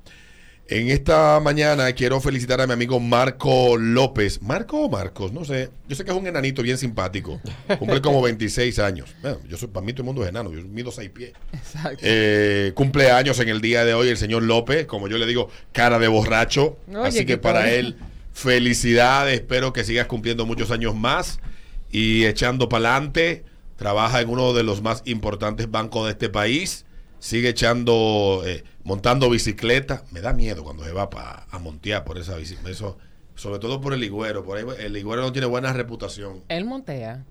[SPEAKER 1] En esta mañana quiero felicitar a mi amigo Marco López. ¿Marco o Marcos? No sé. Yo sé que es un enanito bien simpático. Cumple como 26 años. Bueno, yo soy, para mí todo el mundo es enano. Yo mido 6 pies.
[SPEAKER 2] Exacto.
[SPEAKER 1] Eh, cumple años en el día de hoy el señor López, como yo le digo, cara de borracho.
[SPEAKER 2] Oye,
[SPEAKER 1] Así que para
[SPEAKER 2] padre.
[SPEAKER 1] él, felicidades. Espero que sigas cumpliendo muchos años más y echando para adelante. Trabaja en uno de los más importantes bancos de este país. Sigue echando, eh, montando bicicleta. Me da miedo cuando se va pa- a montear por esa bicicleta. Eso, sobre todo por el ligüero. Por ahí, el ligüero no tiene buena reputación.
[SPEAKER 2] Él montea.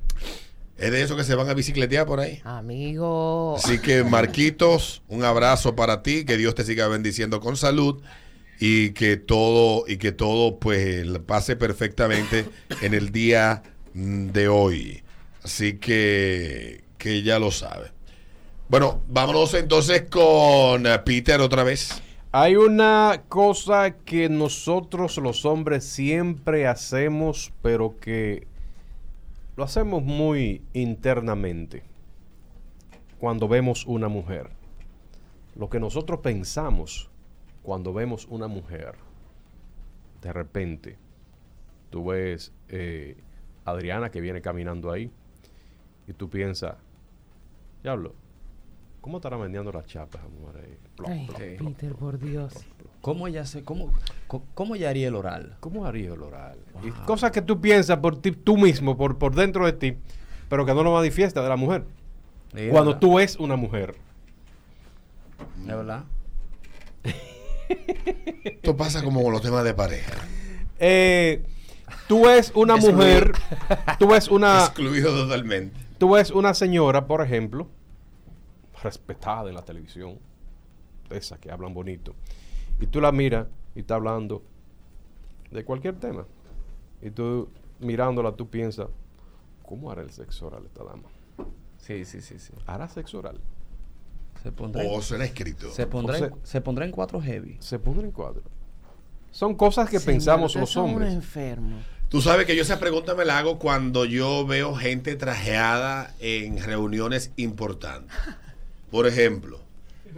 [SPEAKER 1] Es de esos que se van a bicicletear por ahí.
[SPEAKER 2] Amigo.
[SPEAKER 1] Así que Marquitos, un abrazo para ti, que Dios te siga bendiciendo con salud y que todo y que todo pues pase perfectamente en el día mm, de hoy. Así que que ya lo sabe. Bueno, vámonos entonces con eh, Peter otra vez.
[SPEAKER 3] Hay una cosa que nosotros los hombres siempre hacemos, pero que lo hacemos muy internamente cuando vemos una mujer. Lo que nosotros pensamos cuando vemos una mujer, de repente, tú ves eh, Adriana que viene caminando ahí y tú piensas, diablo, ¿cómo estará vendiendo las chapas mujer ahí? Plop,
[SPEAKER 2] Ay,
[SPEAKER 3] plop, plop,
[SPEAKER 2] Peter,
[SPEAKER 3] plop.
[SPEAKER 2] por Dios.
[SPEAKER 4] ¿Cómo ella se, cómo, co- cómo ella haría el oral?
[SPEAKER 3] ¿Cómo haría el oral? Y cosas que tú piensas por ti, tú mismo, por, por dentro de ti, pero que no lo manifiesta de la mujer.
[SPEAKER 4] Es
[SPEAKER 3] Cuando
[SPEAKER 4] verdad.
[SPEAKER 3] tú ves una mujer.
[SPEAKER 4] ¿Es verdad?
[SPEAKER 1] Esto pasa como con los temas de pareja.
[SPEAKER 3] Eh, tú ves una
[SPEAKER 1] Excluido.
[SPEAKER 3] mujer, tú ves una,
[SPEAKER 1] Excluido totalmente.
[SPEAKER 3] tú ves una señora, por ejemplo, respetada en la televisión, de esas que hablan bonito, y tú la miras y está hablando de cualquier tema. Y tú mirándola, tú piensas, ¿cómo hará el sexo oral esta dama?
[SPEAKER 4] Sí, sí, sí, sí.
[SPEAKER 3] ¿Hará sexo oral?
[SPEAKER 4] Se pondrá,
[SPEAKER 1] O
[SPEAKER 4] en,
[SPEAKER 1] será escrito.
[SPEAKER 4] se pondrá, en-
[SPEAKER 3] o sea-
[SPEAKER 4] se pondrá en cuatro heavy.
[SPEAKER 3] Se pondrá en cuadro. Son cosas que
[SPEAKER 2] Señor,
[SPEAKER 3] pensamos los hombres.
[SPEAKER 2] enfermos.
[SPEAKER 1] Tú sabes que yo esa pregunta me la hago cuando yo veo gente trajeada en reuniones importantes. Por ejemplo,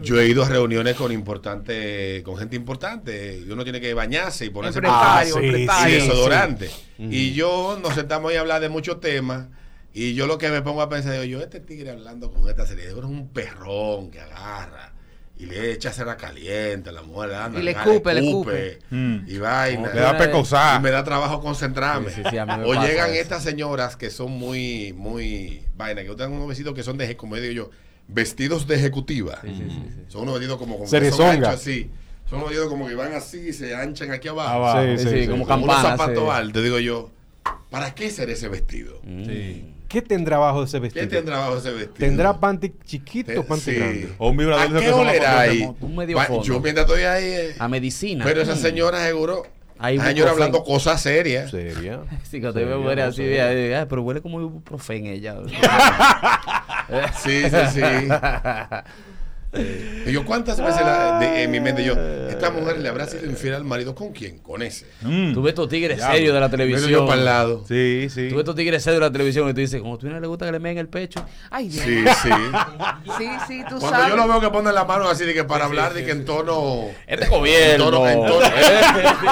[SPEAKER 1] yo he ido a reuniones con importante, con gente importante y uno tiene que bañarse y ponerse
[SPEAKER 3] Ah, sí,
[SPEAKER 1] y desodorante.
[SPEAKER 3] sí.
[SPEAKER 1] Y yo nos sentamos ahí a hablar de muchos temas y yo lo que me pongo a pensar, digo, yo este tigre hablando con esta serie, es un perrón que agarra y le echa cera caliente a la mujer, anda,
[SPEAKER 2] Y le escupe, le escupe.
[SPEAKER 10] Mm.
[SPEAKER 1] y vaina.
[SPEAKER 10] Le da pecosá.
[SPEAKER 1] Y me da trabajo concentrarme.
[SPEAKER 4] Sí, sí, sí, a mí me
[SPEAKER 1] o llegan
[SPEAKER 4] eso.
[SPEAKER 1] estas señoras que son muy, muy vaina, que usan unos vestidos que son de, eje- como digo yo, vestidos de ejecutiva.
[SPEAKER 4] Sí, sí, sí, sí.
[SPEAKER 1] Son unos vestidos como, como
[SPEAKER 3] Cerezonga.
[SPEAKER 1] son así. Son unos vestidos como que van así y se anchan aquí abajo.
[SPEAKER 10] Abajo.
[SPEAKER 3] Sí,
[SPEAKER 4] Sí,
[SPEAKER 3] sí,
[SPEAKER 4] sí,
[SPEAKER 3] sí.
[SPEAKER 4] como
[SPEAKER 1] Con unos zapatos
[SPEAKER 4] sí.
[SPEAKER 1] altos, digo yo. ¿Para qué ser ese vestido?
[SPEAKER 4] Mm.
[SPEAKER 10] Sí.
[SPEAKER 3] ¿Qué tendrá abajo de ese
[SPEAKER 1] ¿Qué
[SPEAKER 3] vestido?
[SPEAKER 1] tendrá bajo ese vestido?
[SPEAKER 3] ¿Tendrá panty chiquito o panty
[SPEAKER 1] Sí.
[SPEAKER 3] grande?
[SPEAKER 10] O un vibrador
[SPEAKER 1] ¿A qué olerá ahí?
[SPEAKER 4] Un medio
[SPEAKER 1] Va-
[SPEAKER 4] fondo.
[SPEAKER 1] Yo mientras estoy ahí... eh,
[SPEAKER 4] A medicina.
[SPEAKER 1] pero esa
[SPEAKER 4] Mm.
[SPEAKER 1] señora seguro...
[SPEAKER 4] Hay
[SPEAKER 1] la señora hablando cosas serias.
[SPEAKER 3] ¿Seria?
[SPEAKER 4] Sí, que te veo
[SPEAKER 3] no
[SPEAKER 4] así,
[SPEAKER 3] sé.
[SPEAKER 4] de- de- ah, pero huele como ibuprofén ella.
[SPEAKER 1] Sí, sí, sí. Y yo, ¿cuántas veces la- de- en mi mente yo, esta mujer le habrá sido infiel al marido con quién? Con ese.
[SPEAKER 10] Mm.
[SPEAKER 4] Tú ves estos tigres serios de la televisión.
[SPEAKER 1] yo para el lado.
[SPEAKER 10] Sí, sí.
[SPEAKER 4] Tú ves estos tigres serios de la televisión y tú dices, como tú no le gusta que le meen el pecho.
[SPEAKER 2] Ay, Dios.
[SPEAKER 1] Sí, sí.
[SPEAKER 2] Sí, sí, tú
[SPEAKER 1] Cuando
[SPEAKER 2] sabes.
[SPEAKER 1] yo lo veo que ponen la mano así de que para hablar de que en tono
[SPEAKER 4] Este gobierno.
[SPEAKER 1] En tono- en tono-
[SPEAKER 4] Eh,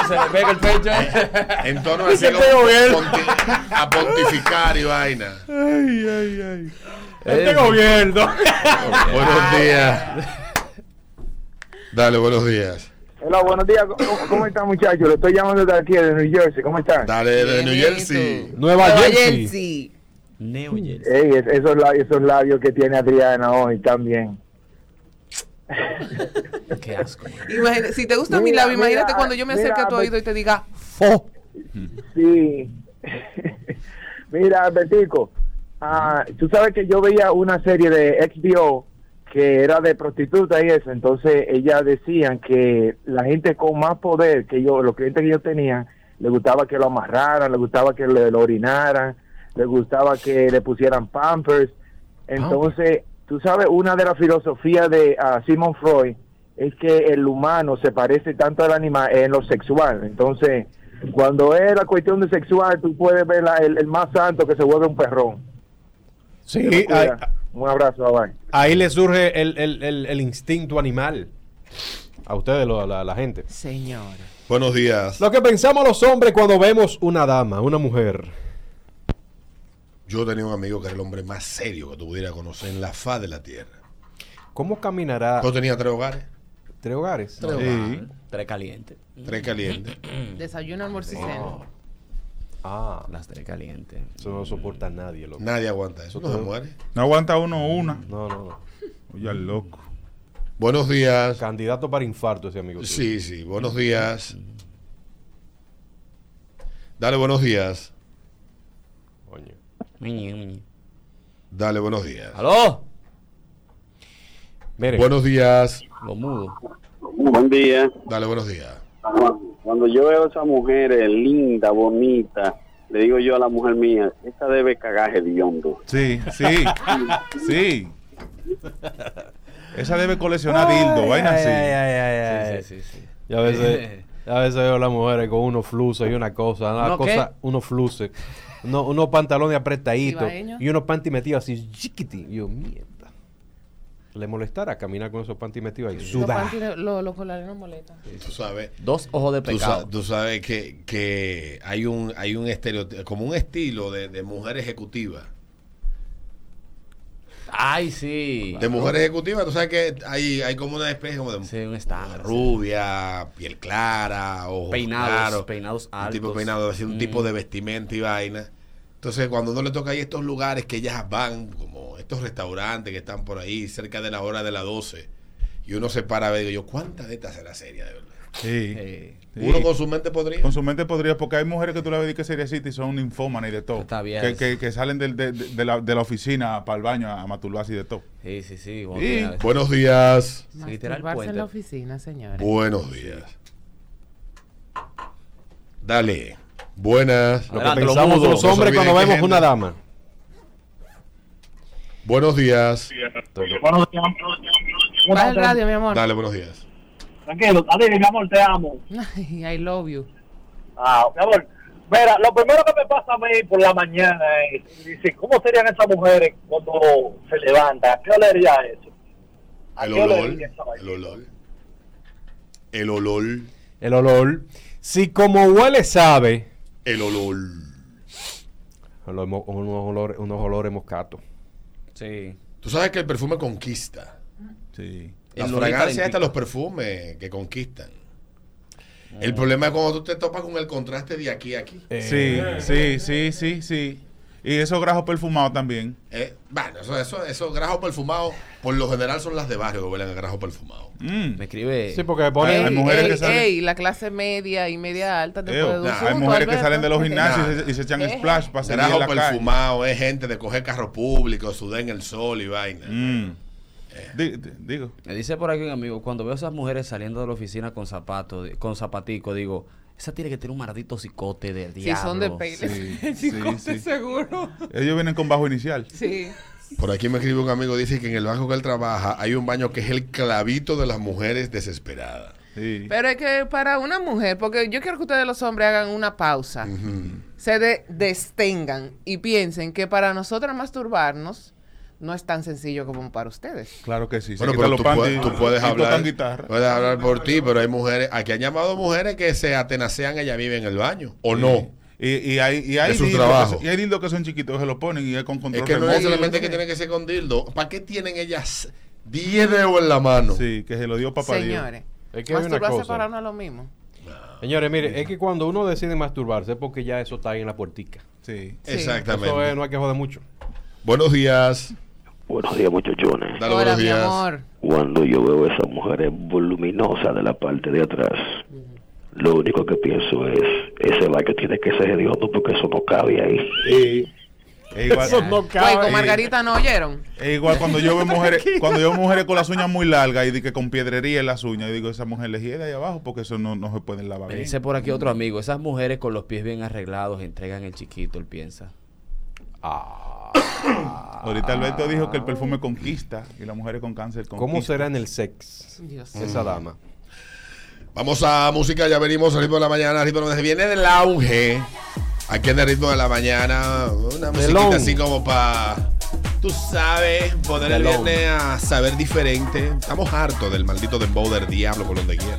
[SPEAKER 4] se le pega el pecho.
[SPEAKER 1] en tono así
[SPEAKER 4] Este
[SPEAKER 1] como
[SPEAKER 4] gobierno.
[SPEAKER 1] ponti- a pontificar y vaina.
[SPEAKER 10] Ay, ay, ay.
[SPEAKER 3] Este gobierno.
[SPEAKER 1] Buenos días. Dale, buenos días.
[SPEAKER 9] Hola, buenos días. ¿Cómo, cómo están, muchachos? Le estoy llamando de aquí, de New Jersey. ¿Cómo están?
[SPEAKER 1] Dale, de New Jersey.
[SPEAKER 3] Nueva
[SPEAKER 2] Nueva
[SPEAKER 3] Jersey.
[SPEAKER 2] Jersey.
[SPEAKER 4] Neo Jersey.
[SPEAKER 9] Ey, es- esos, labios, esos labios que tiene Adriana hoy también.
[SPEAKER 4] Qué asco.
[SPEAKER 2] Imagina- si te gusta mi labio, imagínate
[SPEAKER 9] mira,
[SPEAKER 2] cuando yo me acerque
[SPEAKER 9] mira,
[SPEAKER 2] a tu oído y te diga, fo.
[SPEAKER 9] Sí. Mira, Albertico, ah, tú sabes que yo veía una serie de XBO que era de prostituta y eso, entonces ellas decían que la gente con más poder que yo, los clientes que yo tenía, le gustaba que lo amarraran, le gustaba que le, lo orinaran, le gustaba que le pusieran pampers. Entonces, tú sabes, una de las filosofías de ah, Simon Freud es que el humano se parece tanto al animal en lo sexual. Entonces, cuando es la cuestión de sexual, tú puedes ver la- el, el más santo que se vuelve un perrón.
[SPEAKER 3] Sí, ahí,
[SPEAKER 9] Un abrazo, bye.
[SPEAKER 3] ahí le surge el, el- el- el instinto animal. A ustedes, lo- a la, la gente.
[SPEAKER 2] Señora.
[SPEAKER 1] Buenos días.
[SPEAKER 3] Lo que pensamos los hombres cuando vemos una dama, una mujer.
[SPEAKER 1] Yo tenía un amigo que era el hombre más serio que tú pudieras conocer en la faz de la tierra.
[SPEAKER 3] ¿Cómo caminará
[SPEAKER 1] Yo tenía tres hogares,
[SPEAKER 3] tres hogares?
[SPEAKER 10] Sí.
[SPEAKER 4] Tres calientes.
[SPEAKER 1] tres calientes.
[SPEAKER 2] Desayuno, almuerzo y cena.
[SPEAKER 3] Ah,
[SPEAKER 4] Las tres calientes.
[SPEAKER 3] eso no soporta a nadie, loco.
[SPEAKER 1] Nadie aguanta eso, no se muere.
[SPEAKER 10] No aguanta uno una.
[SPEAKER 3] No, no, no.
[SPEAKER 10] Oye, al loco.
[SPEAKER 1] Buenos días.
[SPEAKER 3] Candidato para infarto ese amigo. tuyo.
[SPEAKER 1] Sí, sí, buenos días. Dale, buenos días.
[SPEAKER 3] Coño.
[SPEAKER 4] Miñi, miñi.
[SPEAKER 1] Dale, buenos días.
[SPEAKER 4] ¡Aló!
[SPEAKER 3] Miren,
[SPEAKER 1] Buenos días.
[SPEAKER 4] Lo mudo.
[SPEAKER 11] Buen día.
[SPEAKER 1] Dale, buenos días.
[SPEAKER 11] Cuando yo veo a esa mujer eh, linda, bonita, le digo yo a la mujer mía, esta debe cagar hediondo.
[SPEAKER 10] Sí, sí, sí. Esa debe coleccionar dildo, vaina así.
[SPEAKER 3] Ay, ay, ay, ay.
[SPEAKER 4] Sí, sí, sí, sí.
[SPEAKER 3] Y a veces, a veces veo a las mujeres con unos fluces y una cosa, una
[SPEAKER 4] ¿Uno
[SPEAKER 3] cosa,
[SPEAKER 4] qué?
[SPEAKER 3] unos fluces, uno- unos pantalones apretaditos y unos panty metidos así, chiquiti. Yo, mierda. Le molestará caminar con esos panty metidos ahí.
[SPEAKER 2] Los
[SPEAKER 3] Sudar.
[SPEAKER 2] panties, los los polares no molestan.
[SPEAKER 1] Tú sabes.
[SPEAKER 4] Dos ojos de
[SPEAKER 1] Tú,
[SPEAKER 4] pecado.
[SPEAKER 1] sa- tú sabes que, que hay un hay un estereotipo, como un estilo de, de mujer ejecutiva.
[SPEAKER 4] Ay, sí.
[SPEAKER 1] De mujer ejecutiva, tú sabes que hay, hay como una especie como de
[SPEAKER 4] Sí, un estándar. sí.
[SPEAKER 1] rubia, piel clara, ojos
[SPEAKER 4] Peinados,
[SPEAKER 1] claros,
[SPEAKER 4] peinados
[SPEAKER 1] un
[SPEAKER 4] altos.
[SPEAKER 1] tipo peinado, así, un
[SPEAKER 4] Mm.
[SPEAKER 1] tipo de vestimenta y vaina. Entonces, cuando uno le toca ahí estos lugares que ellas van, como estos restaurantes que están por ahí cerca de la hora de las 12, y uno se para a ver, digo yo, ¿cuántas de estas será seria de verdad?
[SPEAKER 10] Sí.
[SPEAKER 1] Uno con su mente podría.
[SPEAKER 10] Con su mente podría, porque hay mujeres que tú la ves que seriecitas y son ninfómanas y de todo.
[SPEAKER 4] Está bien.
[SPEAKER 10] Que, que, que salen del- de, de- de la, de la oficina para el baño a masturbarse y de todo.
[SPEAKER 4] Sí, sí, sí.
[SPEAKER 10] Sí.
[SPEAKER 1] Buenos días.
[SPEAKER 2] Masturbarse en la oficina, señores.
[SPEAKER 1] Buenos días. Dale. Buenas.
[SPEAKER 3] Lo que
[SPEAKER 4] Adelante, lo
[SPEAKER 3] pensamos
[SPEAKER 4] mudo.
[SPEAKER 3] los hombres cuando vemos una dama.
[SPEAKER 1] Buenos días.
[SPEAKER 6] Buenos días.
[SPEAKER 2] Radio, mi amor.
[SPEAKER 1] Dale, buenos días.
[SPEAKER 6] Tranquilo, Adri, mi amor, te amo.
[SPEAKER 2] Ay, I love you.
[SPEAKER 6] Ah, mi amor. Mira, lo primero que me pasa a mí por la mañana es, dice, ¿cómo serían esas mujeres cuando se levantan? ¿A qué olería eso? ¿A
[SPEAKER 1] El
[SPEAKER 6] qué
[SPEAKER 1] olor.
[SPEAKER 6] olería?
[SPEAKER 1] El olor. El olor.
[SPEAKER 3] El olor. Si como huele sabe,
[SPEAKER 1] El olor.
[SPEAKER 3] Unos olores, unos olores moscatos.
[SPEAKER 4] Sí.
[SPEAKER 1] Tú sabes que el perfume conquista.
[SPEAKER 10] Sí.
[SPEAKER 1] Las fragancias estas, los perfumes que conquistan. El problema es cuando tú te topas con el contraste de aquí a aquí.
[SPEAKER 10] Sí, sí, sí, sí, sí. Y esos grajos perfumados también.
[SPEAKER 1] Eh, bueno, eso, eso, esos grajos perfumados, por lo general son las de barrio que huelen a grajo perfumado.
[SPEAKER 10] Mm.
[SPEAKER 4] Me escribe.
[SPEAKER 3] Sí, porque
[SPEAKER 10] Hay-
[SPEAKER 3] ponen...
[SPEAKER 10] hay mujeres
[SPEAKER 2] ey,
[SPEAKER 10] que salen-
[SPEAKER 2] ey, la clase media y media alta te puede
[SPEAKER 10] nah, hay mujeres que salen de los gimnasios y se, y se echan
[SPEAKER 2] Eh.
[SPEAKER 10] splash para salir
[SPEAKER 1] Grajo
[SPEAKER 10] a la calle.
[SPEAKER 1] perfumado es gente de coger carro público, sudar en el sol y vaina.
[SPEAKER 10] Mm. Di- digo.
[SPEAKER 4] Me dice por aquí un amigo, cuando veo a esas mujeres saliendo de la oficina con zapatos, con zapatico, digo, esa tiene que tener un maldito cicote del
[SPEAKER 2] Si
[SPEAKER 4] diablo.
[SPEAKER 2] son de peines.
[SPEAKER 10] Sí, sí, sí.
[SPEAKER 2] seguro.
[SPEAKER 10] Ellos vienen con bajo inicial.
[SPEAKER 2] Sí.
[SPEAKER 1] Por aquí me escribe un amigo, dice que en el banco que él trabaja hay un baño que es el clavito de las mujeres desesperadas.
[SPEAKER 10] Sí.
[SPEAKER 2] Pero es que para una mujer, porque yo quiero que ustedes los hombres hagan una pausa, se de- destengan y piensen que para nosotros masturbarnos no es tan sencillo como para ustedes.
[SPEAKER 10] Claro que sí.
[SPEAKER 1] Bueno, pero tú, puedes, tú puedes hablar. Puedes hablar por ti, pero hay mujeres. Aquí han llamado mujeres que se atenacean ella vive en el baño. ¿O
[SPEAKER 10] Sí.
[SPEAKER 1] no?
[SPEAKER 10] Y, y hay, y hay dildos
[SPEAKER 1] trabajo.
[SPEAKER 10] que son- y hay dildos que son chiquitos que se lo ponen y es con control
[SPEAKER 1] Es que no es solamente que tiene que ser con dildo. ¿Para qué tienen ellas 10 dedos en la mano?
[SPEAKER 10] Sí, que se lo dio papá Dios.
[SPEAKER 2] Señores,
[SPEAKER 3] Es que
[SPEAKER 2] masturbarse para no es lo mismo.
[SPEAKER 3] Señores, mire, es que cuando uno decide masturbarse es porque ya eso está ahí en la puertica.
[SPEAKER 10] Sí.
[SPEAKER 2] Sí.
[SPEAKER 1] Exactamente.
[SPEAKER 3] Eso es, no hay que joder mucho.
[SPEAKER 1] Buenos días.
[SPEAKER 11] Buenos días, muchachones.
[SPEAKER 1] Dale
[SPEAKER 2] Hola, mi
[SPEAKER 1] días.
[SPEAKER 2] amor.
[SPEAKER 11] Cuando yo veo esas mujeres voluminosas de la parte de atrás, lo único que pienso es, ese que tiene que ser hediondo porque eso no cabe ahí.
[SPEAKER 10] Es igual,
[SPEAKER 3] Eso no cabe.
[SPEAKER 2] con Margarita no oyeron.
[SPEAKER 10] es igual cuando yo veo mujeres, cuando yo veo mujeres con las uñas muy largas y que con piedrería en las uñas, y digo, esa mujer le de ahí abajo porque eso no, no se pueden lavar bien.
[SPEAKER 4] dice por aquí otro amigo, esas mujeres con los pies bien arreglados entregan el chiquito, él piensa.
[SPEAKER 10] Ahorita Alberto dijo que el perfume conquista y las mujeres con cáncer conquista.
[SPEAKER 3] ¿Cómo será en el sex
[SPEAKER 2] Dios.
[SPEAKER 3] esa dama?
[SPEAKER 1] Vamos a música, ya venimos al ritmo de la mañana, al ritmo donde viene del auge. Aquí en el ritmo de la mañana, una musiquita
[SPEAKER 3] long.
[SPEAKER 1] así como para, tú sabes, poner el viernes a saber diferente. Estamos hartos del maldito dembow del diablo por donde quiera.